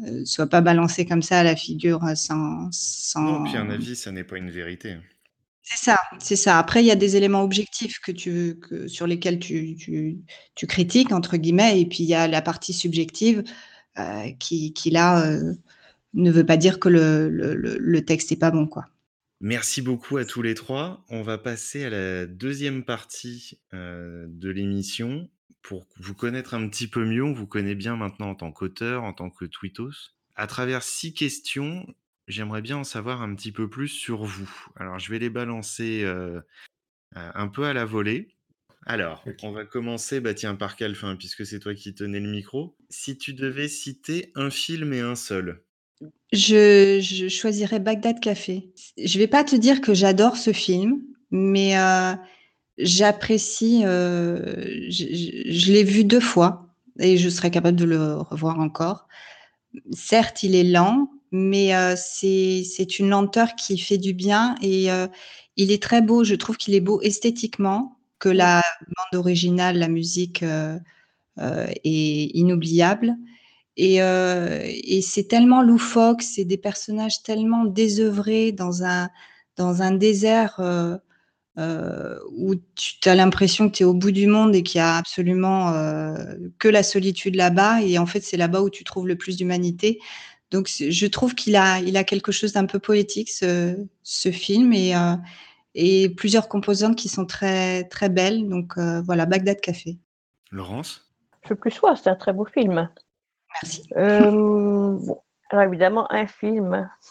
heu heu, soit pas balancé comme ça à la figure, heu, sans Non, puis un sans avis, ça n'est pas une vérité. C'est ça, c'est ça. Après il y a des éléments objectifs que tu que sur lesquels tu tu tu «critiques» entre guillemets et puis il y a la partie subjective, heu, qui qui là, ne veut pas dire que le le le texte est pas bon, quoi. Merci beaucoup à tous les 3. On va passer à la 2e partie, de l'émission pour vous connaître un petit peu mieux. On vous connaît bien maintenant en tant qu'auteur, en tant que twittos. À travers 6 questions, j'aimerais bien en savoir un petit peu plus sur vous. Alors je vais les balancer, heu, heu, un peu à la volée. Alors, on va commencer, bah, tiens, par Calfin, puisque c'est toi qui tenais le micro. Si tu devais citer un film et un seul? Je je choisirais Bagdad Café. Je vais pas te dire que j'adore ce film, mais heu, j'apprécie, heu, je l'ai vu 2 fois et je serais capable de le revoir encore. Certes, il est lent, mais heu, c'est une lenteur qui fait du bien et heu, il est très beau. Je trouve qu'il est beau esthétiquement, que la bande originale, la musique, heu, est inoubliable et et c'est tellement loufoque, c'est des personnages tellement désœuvrés dans un dans un désert, heu, où tu as l'impression que tu es au bout du monde et qu'il y a absolument, heu, que la solitude là-bas et en fait, c'est là-bas où tu trouves le plus d'humanité. Donc je trouve qu'il a il a quelque chose d'un peu poétique ce ce film et heu, et plusieurs composantes qui sont très, très belles donc voilà, Bagdad Café. Laurence? Je plus sois, c'est un très beau film. Merci. Bon, alors évidemment un film. *laughs*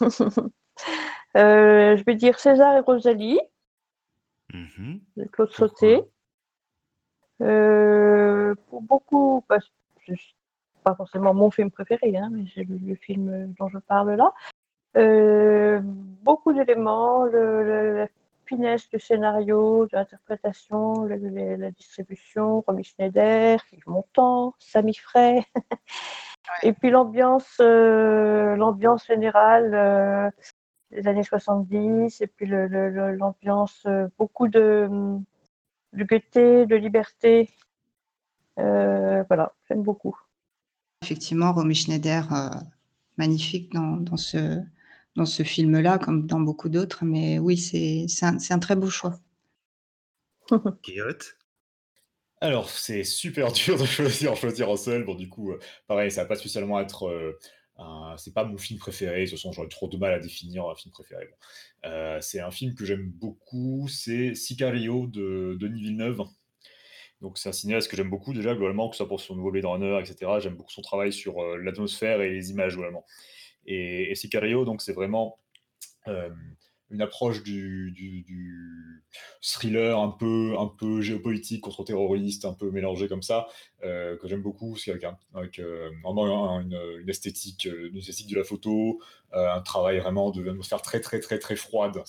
Je vais dire César et Rosalie Mmh? Sauté. Heu, pour beaucoup, c'est pas forcément mon film préféré, hein, mais c'est le le film, dont je parle là. Euh, beaucoup d'éléments, la finesse du scénario, de l'interprétation, la distribution, Romy Schneider, Yves Montand, Samy Frey. *laughs* Et puis l'ambiance, euh, l'ambiance générale euh, des années 70, et puis le- le- le- l'ambiance, euh, beaucoup de, de gaieté, de liberté. Euh, voilà, j'aime beaucoup. Effectivement, Romy Schneider, euh, magnifique dans, dans ce, dans ce film-là, comme dans beaucoup d'autres. Mais oui, c'est c'est un, un très beau choix. *laughs* Guillotte Alors, c'est super *laughs* dur de choisir, en choisir un seul. Bon, du coup, pareil, ça va pas spécialement être. C'est pas mon film préféré. De toute façon, j'aurais trop de mal à définir un film préféré. Euh, c'est un film que j'aime beaucoup. C'est Sicario de Denis Villeneuve. Donc, c'est un cinéaste que j'aime beaucoup déjà, globalement, que ce soit pour son nouveau Blade Runner, etc. J'aime beaucoup son travail sur euh, l'atmosphère et les images, globalement. Et, et Sicario, donc, c'est vraiment euh, une approche du, du- thriller un peu, un peu géopolitique contre terroriste, un peu mélangé comme ça, euh, que j'aime beaucoup, c'est avec, un- avec, euh, vraiment un- une, une esthétique, euh, une esthétique de la photo, un travail vraiment de atmosphère très très très très froide.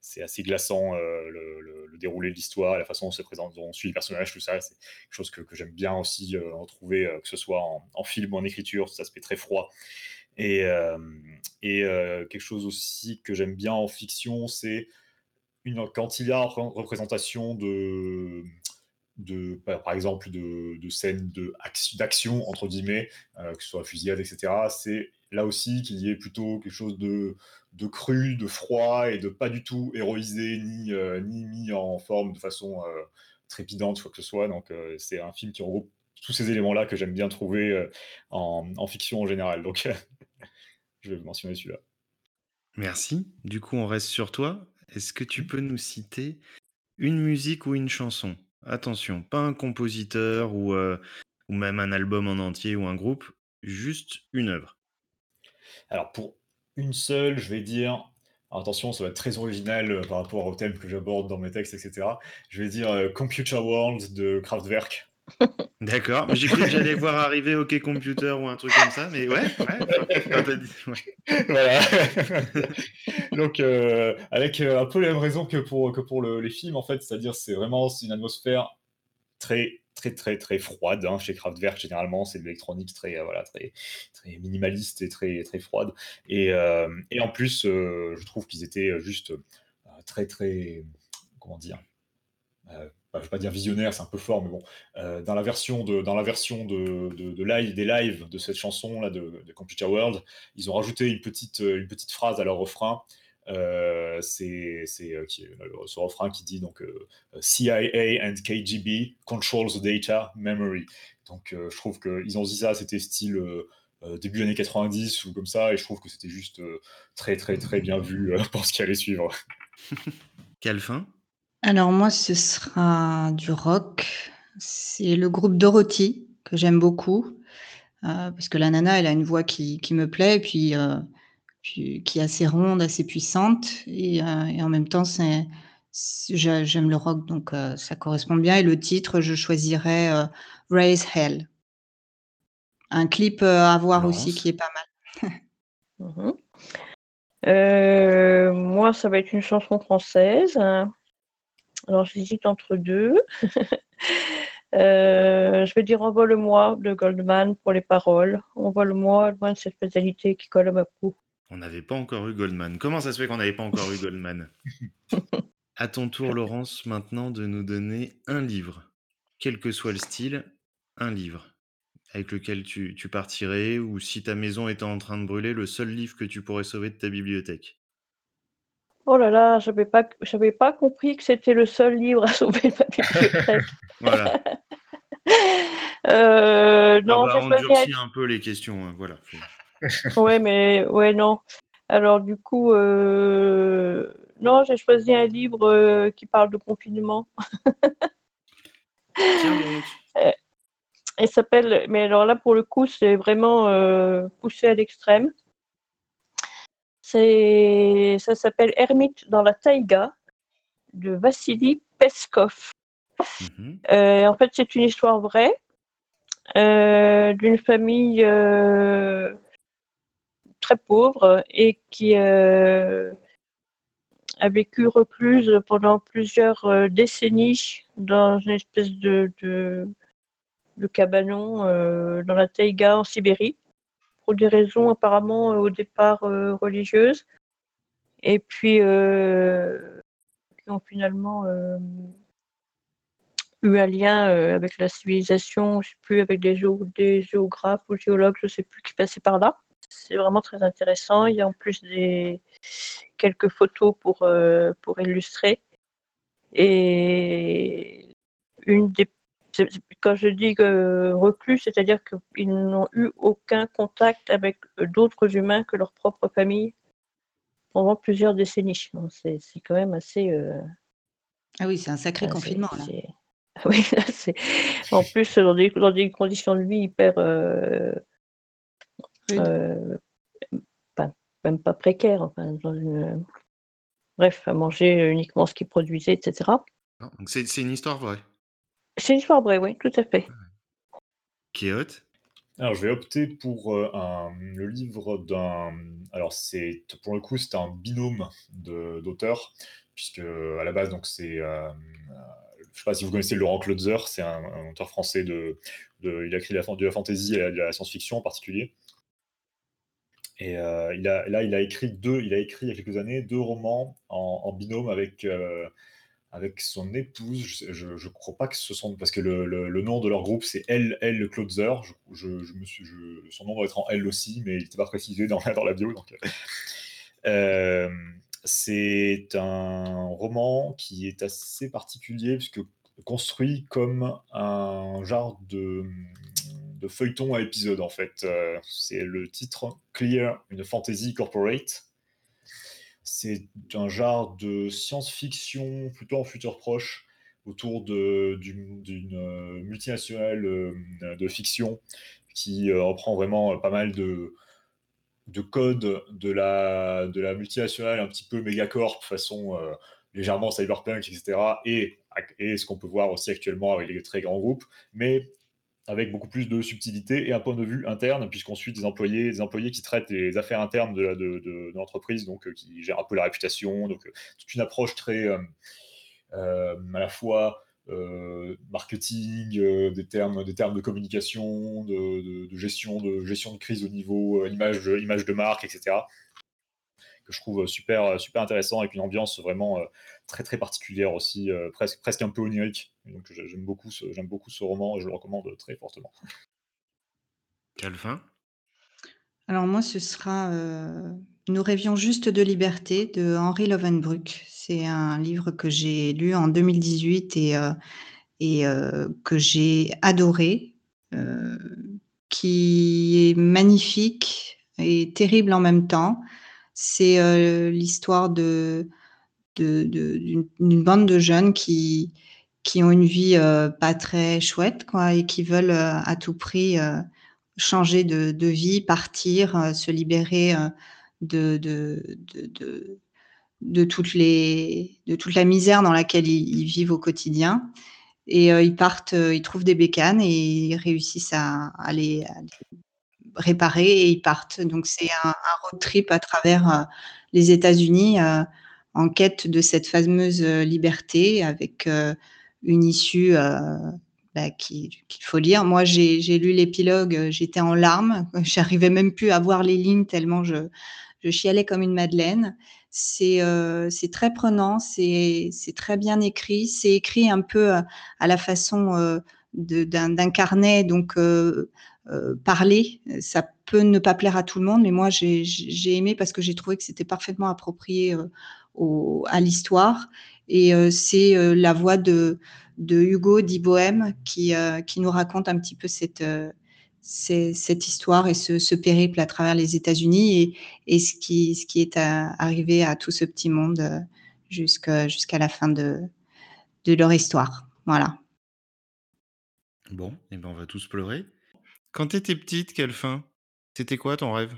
C'est assez glaçant le, le- déroulé de l'histoire, la façon dont on se présente, on suit les personnages, tout ça. C'est quelque chose que, que j'aime bien aussi retrouver, que ce soit en, en film ou en écriture, cet aspect très froid. Et, quelque chose aussi que j'aime bien en fiction, c'est une, quand il y a repr- représentation de, de par par exemple de, de scènes d'action entre guillemets, que ce soit fusillade, etc. C'est là aussi qu'il y ait plutôt quelque chose de, de cru, de froid et de pas du tout héroïsé ni, ni mis en forme de façon trépidante, quoi que ce soit. Donc c'est un film qui regroupe tous ces éléments-là que j'aime bien trouver en, en fiction en général. Donc *laughs* je vais mentionner celui-là. Merci. Du coup, on reste sur toi. Est-ce que tu peux nous citer une musique ou une chanson? Attention, pas un compositeur ou, heu, ou même un album en entier ou un groupe, juste une œuvre. Alors pour une seule, je vais dire attention, ça va être très original, heu, par rapport au thème que j'aborde dans mes textes et cetera. Je vais dire, heu, Computer World de Kraftwerk. D'accord, j'ai cru que j'allais voir arriver OK Computer ou un truc comme ça, mais ouais, ouais, ouais. Voilà. *laughs* Donc, heu, avec, heu, un peu les mêmes raisons que pour que pour le les films, en fait. C'est-à-dire, c'est vraiment une atmosphère très, très, très, très froide, hein. Chez Kraftwerk, généralement, c'est de l'électronique très, heu, voilà, très très minimaliste et très très froide et et en plus, je trouve qu'ils étaient, juste, très, très comment dire? Je vais pas dire visionnaire, c'est un peu fort, mais bon, heu, dans la version de dans la version de de live des lives de cette chanson-là de de Computer World, ils ont rajouté une petite, heu, une petite phrase à leur refrain. Heu, c'est le ce refrain qui dit donc, CIA and KGB control the data memory. Donc, je trouve qu'ils ont dit ça, c'était style, début années 90 ou comme ça et je trouve que c'était juste, très, très, très bien vu, *laughs* pour ce qui allait suivre. Calfin? Alors moi, ce sera du rock. C'est le groupe Dorothy que j'aime beaucoup, heu, parce que la nana, elle a une voix qui qui me plaît et puis, heu, puis qui est assez ronde, assez puissante et et en même temps, c'est j'aime le rock donc ça correspond bien et le titre, je choisirais, Raise Hell. Un clip, à voir aussi qui est pas mal. Mmh *laughs* Heu, moi, ça va être une chanson française. Alors j'hésite entre 2. Heu, *laughs* je vais dire «Envole-moi» de Goldman pour les paroles. «Envole-moi loin de cette fatalité qui colle à ma peau». On n'avait pas encore eu Goldman. Comment ça se fait qu'on n'avait pas encore eu Goldman? *laughs* À ton tour, Laurence, maintenant de nous donner un livre. Quel que soit le style, un livre avec lequel tu tu partirais ou si ta maison était en train de brûler, le seul livre que tu pourrais sauver de ta bibliothèque. Oh là là, j'avais pas j'avais pas compris que c'était le seul livre à sauver de ma bibliothèque. *laughs* Voilà. *laughs* Heu, Ah non, bah, j'ai on durcit un peu les questions, hein, voilà, faut *laughs* Ouais, mais ouais, non. Alors du coup, heu, non, j'ai choisi un livre, heu, qui parle de confinement. Il s'appelle mais alors là, pour le coup, c'est vraiment, poussé à l'extrême. C'est ça s'appelle «Ermite dans la taïga» de Vassili Peskov. Mmh mh. Heu, en fait, c'est une histoire vraie, heu, d'une famille, heu, très pauvre et qui a vécu recluse pendant plusieurs décennies dans une espèce de, de, de cabanon dans la taïga en Sibérie, pour des raisons apparemment au départ religieuses, et puis qui ont finalement eu un lien euh, avec la civilisation, je sais plus, avec des, géographes ou géologues, je sais plus, qui passaient par là. C'est vraiment très intéressant. Il y a en plus des quelques photos pour, euh, pour illustrer. Et une des quand je dis que reclus, c'est-à-dire qu'ils n'ont eu aucun contact avec d'autres humains que leur propre famille pendant plusieurs décennies. C'est quand même assez. Euh, ah oui, c'est un sacré confinement. Là. *laughs* Oui, c'est en plus dans des, dans des conditions de vie hyper euh, euh, pas, même pas précaires. Enfin, dans une, bref, à manger uniquement ce qu'ils produisaient, etc. C'est une histoire vraie. C'est une histoire vraie, oui, tout à fait. Qui est haute alors, je vais opter pour euh, un, le livre d'un. Alors, c'est pour le coup, c'est un binôme d'auteurs, puisque à la base, donc c'est je ne sais pas si vous connaissez Laurent Klotzer, c'est un, auteur français de, Il a écrit de la, de la fantasy et de la science-fiction en particulier. Et euh, il a, là, il a écrit deux, il a écrit il y a quelques années deux romans en, binôme avec, euh, avec son épouse. Je ne crois pas que ce sont. Parce que le, nom de leur groupe, c'est Elle, Elle me suis, son nom doit être en L aussi, mais il n'était pas précisé dans, la bio. Donc, euh, c'est un roman qui est assez particulier puisque construit comme un genre de, feuilleton à épisode en fait. Euh, c'est le titre Clear, une fantasy corporate. C'est un genre de science-fiction plutôt en futur proche autour d'une euh, multinationale euh, de fiction qui reprend vraiment pas mal de, de code de la, de la multinationale un petit peu mégacorp, façon euh, légèrement cyberpunk, etc. Et, et ce qu'on peut voir aussi actuellement avec les très grands groupes, mais avec beaucoup plus de subtilité et un point de vue interne, puisqu'on suit des employés, des employés qui traitent les affaires internes de, l'entreprise, donc euh, qui gèrent un peu la réputation, donc euh, toute une approche très à la fois euh, marketing, euh, des, termes, des termes de communication, de, gestion, de gestion de crise au niveau euh, image, image de marque, etc. Que je trouve super, super intéressant avec une ambiance vraiment très très particulière aussi, presque, presque un peu onirique. donc j'aime beaucoup, ce, j'aime beaucoup ce roman et je le recommande très fortement. Calvin? Alors moi, ce sera Nous rêvions juste de liberté de Henri Lovenbruck. C'est un livre que j'ai lu en 2018 et, et que j'ai adoré, qui est magnifique et terrible en même temps. C'est l'histoire de, d'une, bande de jeunes qui, qui ont une vie pas très chouette quoi, et qui veulent à tout prix changer de, de vie, partir, se libérer de, de, de, de, toutes les, de toute la misère dans laquelle ils, vivent au quotidien. Et ils partent, ils trouvent des bécanes et ils réussissent à, les, réparer et ils partent. Donc c'est un, road trip à travers euh, les États-Unis en quête de cette fameuse liberté avec une issue bah, qu'il faut lire. Moi, j'ai lu l'épilogue, j'étais en larmes, *laughs* j'arrivais même plus à voir les lignes tellement je, chialais comme une madeleine. C'est euh, très prenant, c'est très bien écrit. C'est écrit un peu euh, à, la façon euh, d'un carnet, donc euh, euh, parler. Ça peut ne pas plaire à tout le monde, mais moi j'ai aimé parce que j'ai trouvé que c'était parfaitement approprié au, à l'histoire. Et c'est la voix de, Hugo Di Bohème qui, nous raconte un petit peu cette histoire et ce, périple à travers les États-Unis et, ce, qui, est arrivé à tout ce petit monde euh, jusqu'à la fin de, de leur histoire. Voilà. Bon, et eh ben on va tous pleurer. Quand tu étais petite, quelle fin? C'était quoi ton rêve?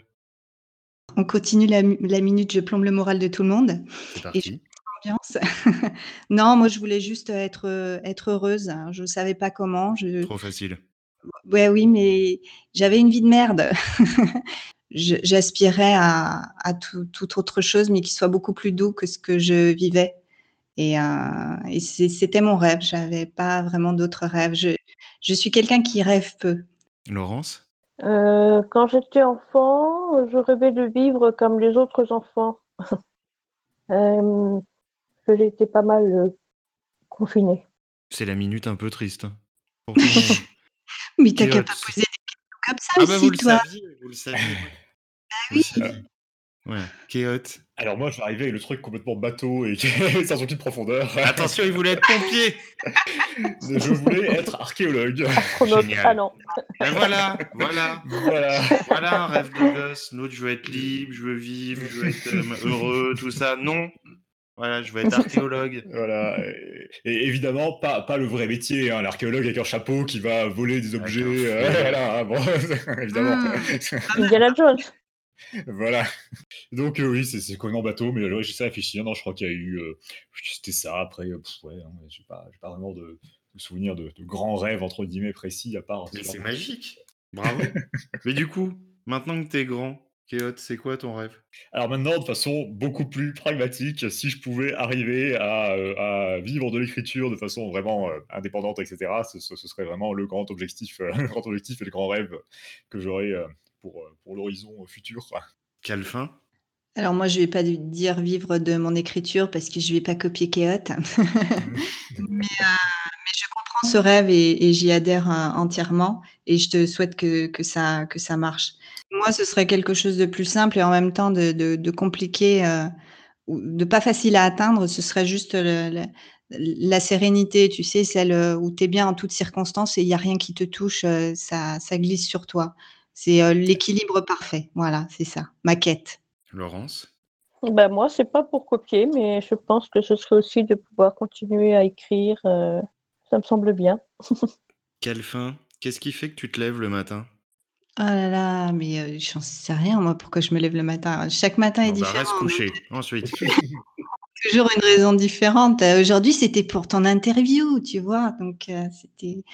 On continue la, minute, je plombe le moral de tout le monde. C'est parti. *laughs* non, moi je voulais juste être, être heureuse. Je ne savais pas comment. Je... Trop facile. Ouais, oui, mais j'avais une vie de merde. *laughs* j'aspirais à, à tout, toute autre chose, mais qui soit beaucoup plus doux que ce que je vivais. Et, et c'était mon rêve. J'avais pas vraiment d'autres rêves. Je, je suis quelqu'un qui rêve peu. Laurence? Euh, quand j'étais enfant, je rêvais de vivre comme les autres enfants. *laughs* Euh, été pas mal euh, confinée. C'est la minute un peu triste. hein, pour tout le monde. *laughs* Mais t'as qu'à pas poser des questions comme ça Ah bah aussi, vous le toi. saviez, vous le saviez. *laughs* Vous le oui. saviez. Ouais. Kéote. Alors moi, je vais arriver avec le truc complètement bateau et *laughs* sans aucune profondeur. Attention, il voulait être pompier. Je voulais être archéologue. Astronaute. Génial. Ah non. Ben voilà, voilà, Voilà. voilà un rêve de gosse. L'autre, je veux être libre, je veux vivre, je veux être euh, *laughs* heureux, tout ça. Non. Voilà, je veux être *laughs* archéologue. Voilà. Et, et évidemment, pas, pas le vrai métier, hein, l'archéologue avec un chapeau qui va voler des objets. Euh, voilà, hein, bon, évidemment. Indiana Jones. Voilà. *laughs* Donc euh, oui, c'est en bateau, mais alors, j'essaie de réfléchir. Non, je crois qu'il y a eu... euh, C'était ça, après, euh, pff, ouais, hein, j'ai pas, j'ai pas vraiment de, de souvenirs de, de grands rêves, entre guillemets, précis, à part... Mais c'est de- magique. Bravo. *laughs* Mais du coup, maintenant que t'es grand, c'est quoi ton rêve? Alors maintenant, de façon beaucoup plus pragmatique, si je pouvais arriver à, euh, à vivre de l'écriture de façon vraiment euh, indépendante, etc., ce, serait vraiment le grand objectif, euh, *laughs* le grand objectif et le grand rêve que j'aurais pour, euh, pour l'horizon futur. quoi. Calfin Alors moi, je vais pas dire vivre de mon écriture parce que je vais pas copier *laughs* mais, euh, mais je comprends ce rêve et, et j'y adhère euh, entièrement et je te souhaite que, que, ça, que ça marche. Moi, ce serait quelque chose de plus simple et en même temps de, de, de compliqué, euh, ou de pas facile à atteindre. Ce serait juste le- le- la sérénité, tu sais, celle euh, où tu es bien en toutes circonstances et il n'y a rien qui te touche, euh, ça, ça glisse sur toi. C'est euh, l'équilibre parfait. Voilà, c'est ça, ma quête. Laurence? Ben moi, c'est pas pour copier, mais je pense que ce serait aussi de pouvoir continuer à écrire. euh, ça me semble bien. *laughs* Calfin, qu'est-ce qui fait que tu te lèves le matin? Oh là là, mais euh, j'en sais rien, moi, pourquoi je me lève le matin? Chaque matin est Bon, bah, différent. reste couché. *laughs* Ensuite. *laughs* Toujours une raison différente. Euh, Aujourd'hui, c'était pour ton interview, tu vois. Donc, euh, c'était.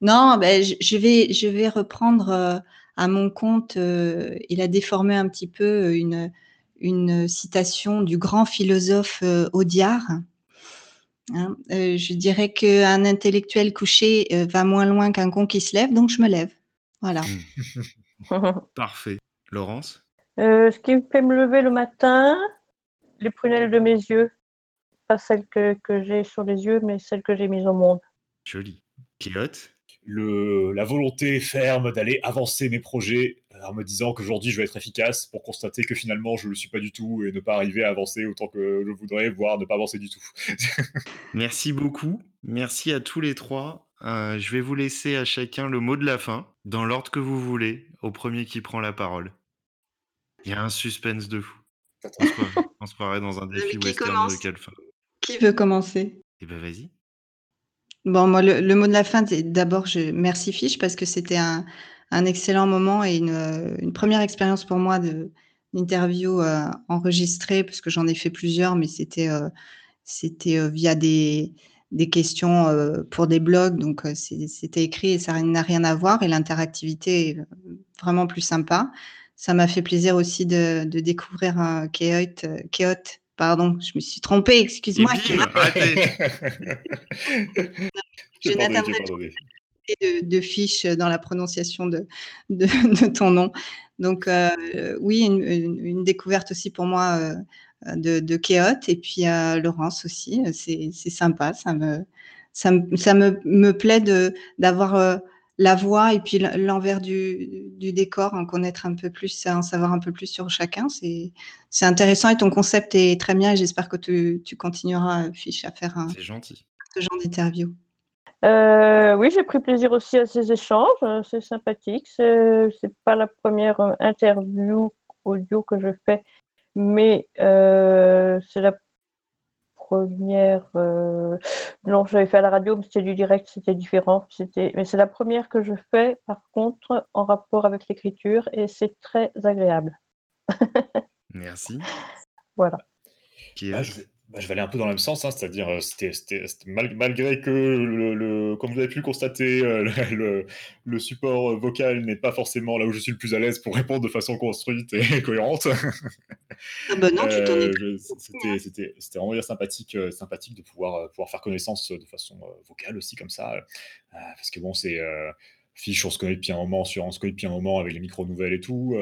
Non, ben, je, je vais, je vais reprendre euh, à mon compte. euh, il a déformé un petit peu une, une citation du grand philosophe euh, Audiard. Hein, euh, je dirais qu'un intellectuel couché euh, va moins loin qu'un con qui se lève, donc je me lève. Voilà. *laughs* Parfait. Laurence? Euh, ce qui me fait me lever le matin, les prunelles de mes yeux. Pas celles que, que j'ai sur les yeux, mais celles que j'ai mises au monde. Joli. Kéote Le, la volonté ferme d'aller avancer mes projets euh, en me disant qu'aujourd'hui je vais être efficace pour constater que finalement je ne le suis pas du tout et ne pas arriver à avancer autant que je voudrais, voire ne pas avancer du tout. *laughs* Merci beaucoup. Merci à tous les trois. Euh, je vais vous laisser à chacun le mot de la fin, dans l'ordre que vous voulez, au premier qui prend la parole. Il y a un suspense de fou. On se croirait, on se croirait dans un *laughs* défi qui western commence? De Calfin. Qui veut commencer? Eh ben vas-y. Bon, moi, le, le mot de la fin, d'abord, je merci Fiche parce que c'était un, un excellent moment et une, une première expérience pour moi d'interview euh, enregistrée parce que j'en ai fait plusieurs, mais c'était euh, euh, via des des questions euh, pour des blogs, donc euh, c'était écrit et ça n'a rien à voir et l'interactivité est vraiment plus sympa. Ça m'a fait plaisir aussi de, de découvrir un euh, pardon, je me suis trompée, excuse-moi. *laughs* pardonné. de, de fiches dans la prononciation de, de, *laughs* de ton nom. Donc, euh, oui, une, une- une découverte aussi pour moi euh, de, de Kéote et puis euh, Laurence aussi. C'est sympa. Ça me, ça me, ça me, me plaît d'avoir euh, la voix et puis l'envers du, du décor, en connaître un peu plus, en savoir un peu plus sur chacun. C'est c'est intéressant et ton concept est très bien et j'espère que tu, tu continueras, Fiche, à faire un- C'est gentil. ce genre d'interview. Euh, oui, j'ai pris plaisir aussi à ces échanges. euh, C'est sympathique. C'est pas la première euh, interview audio que je fais, mais euh, c'est la première. euh, Non, j'avais fait à la radio, mais c'était du direct, c'était différent. C'était, mais c'est la première que je fais, par contre, en rapport avec l'écriture, et c'est très agréable. *laughs* Merci. Voilà. Ah, je, bah, je vais aller un peu dans le même sens, hein, c'est-à-dire, euh, c'était mal malgré que le le comme vous avez pu le constater, heu, *laughs* le le support, vocal n'est pas forcément là où je suis le plus à l'aise pour répondre de façon construite et *laughs* cohérente. Ah bah non, tu t'en es c'était hein. c'était vraiment bien sympathique, de pouvoir, faire connaissance, de façon, vocale aussi comme ça, parce que bon, c'est, Fiche, on se connaît depuis un moment sur on se connaît depuis un moment avec les micros nouvelles et tout,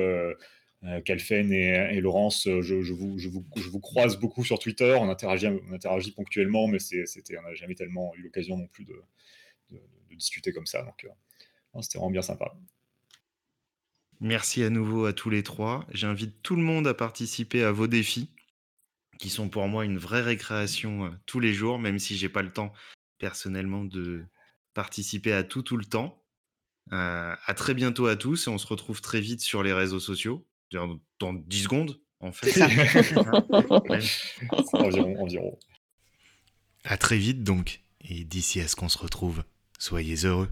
Calfen et Laurence, je je vous croise beaucoup sur Twitter, on interagit on interagit ponctuellement, mais c'était on n'a jamais tellement eu l'occasion non plus de discuter comme ça, donc non, c'était vraiment bien sympa. Merci à nouveau à tous les 3. J'invite tout le monde à participer à vos défis, qui sont pour moi une vraie récréation, heu, tous les jours, même si j'ai pas le temps personnellement de participer à tout, tout le temps. À très bientôt à tous et on se retrouve très vite sur les réseaux sociaux, dans dans 10 secondes, en fait. *laughs* *laughs* Environ, environ. À très vite donc et d'ici à ce qu'on se retrouve, soyez heureux.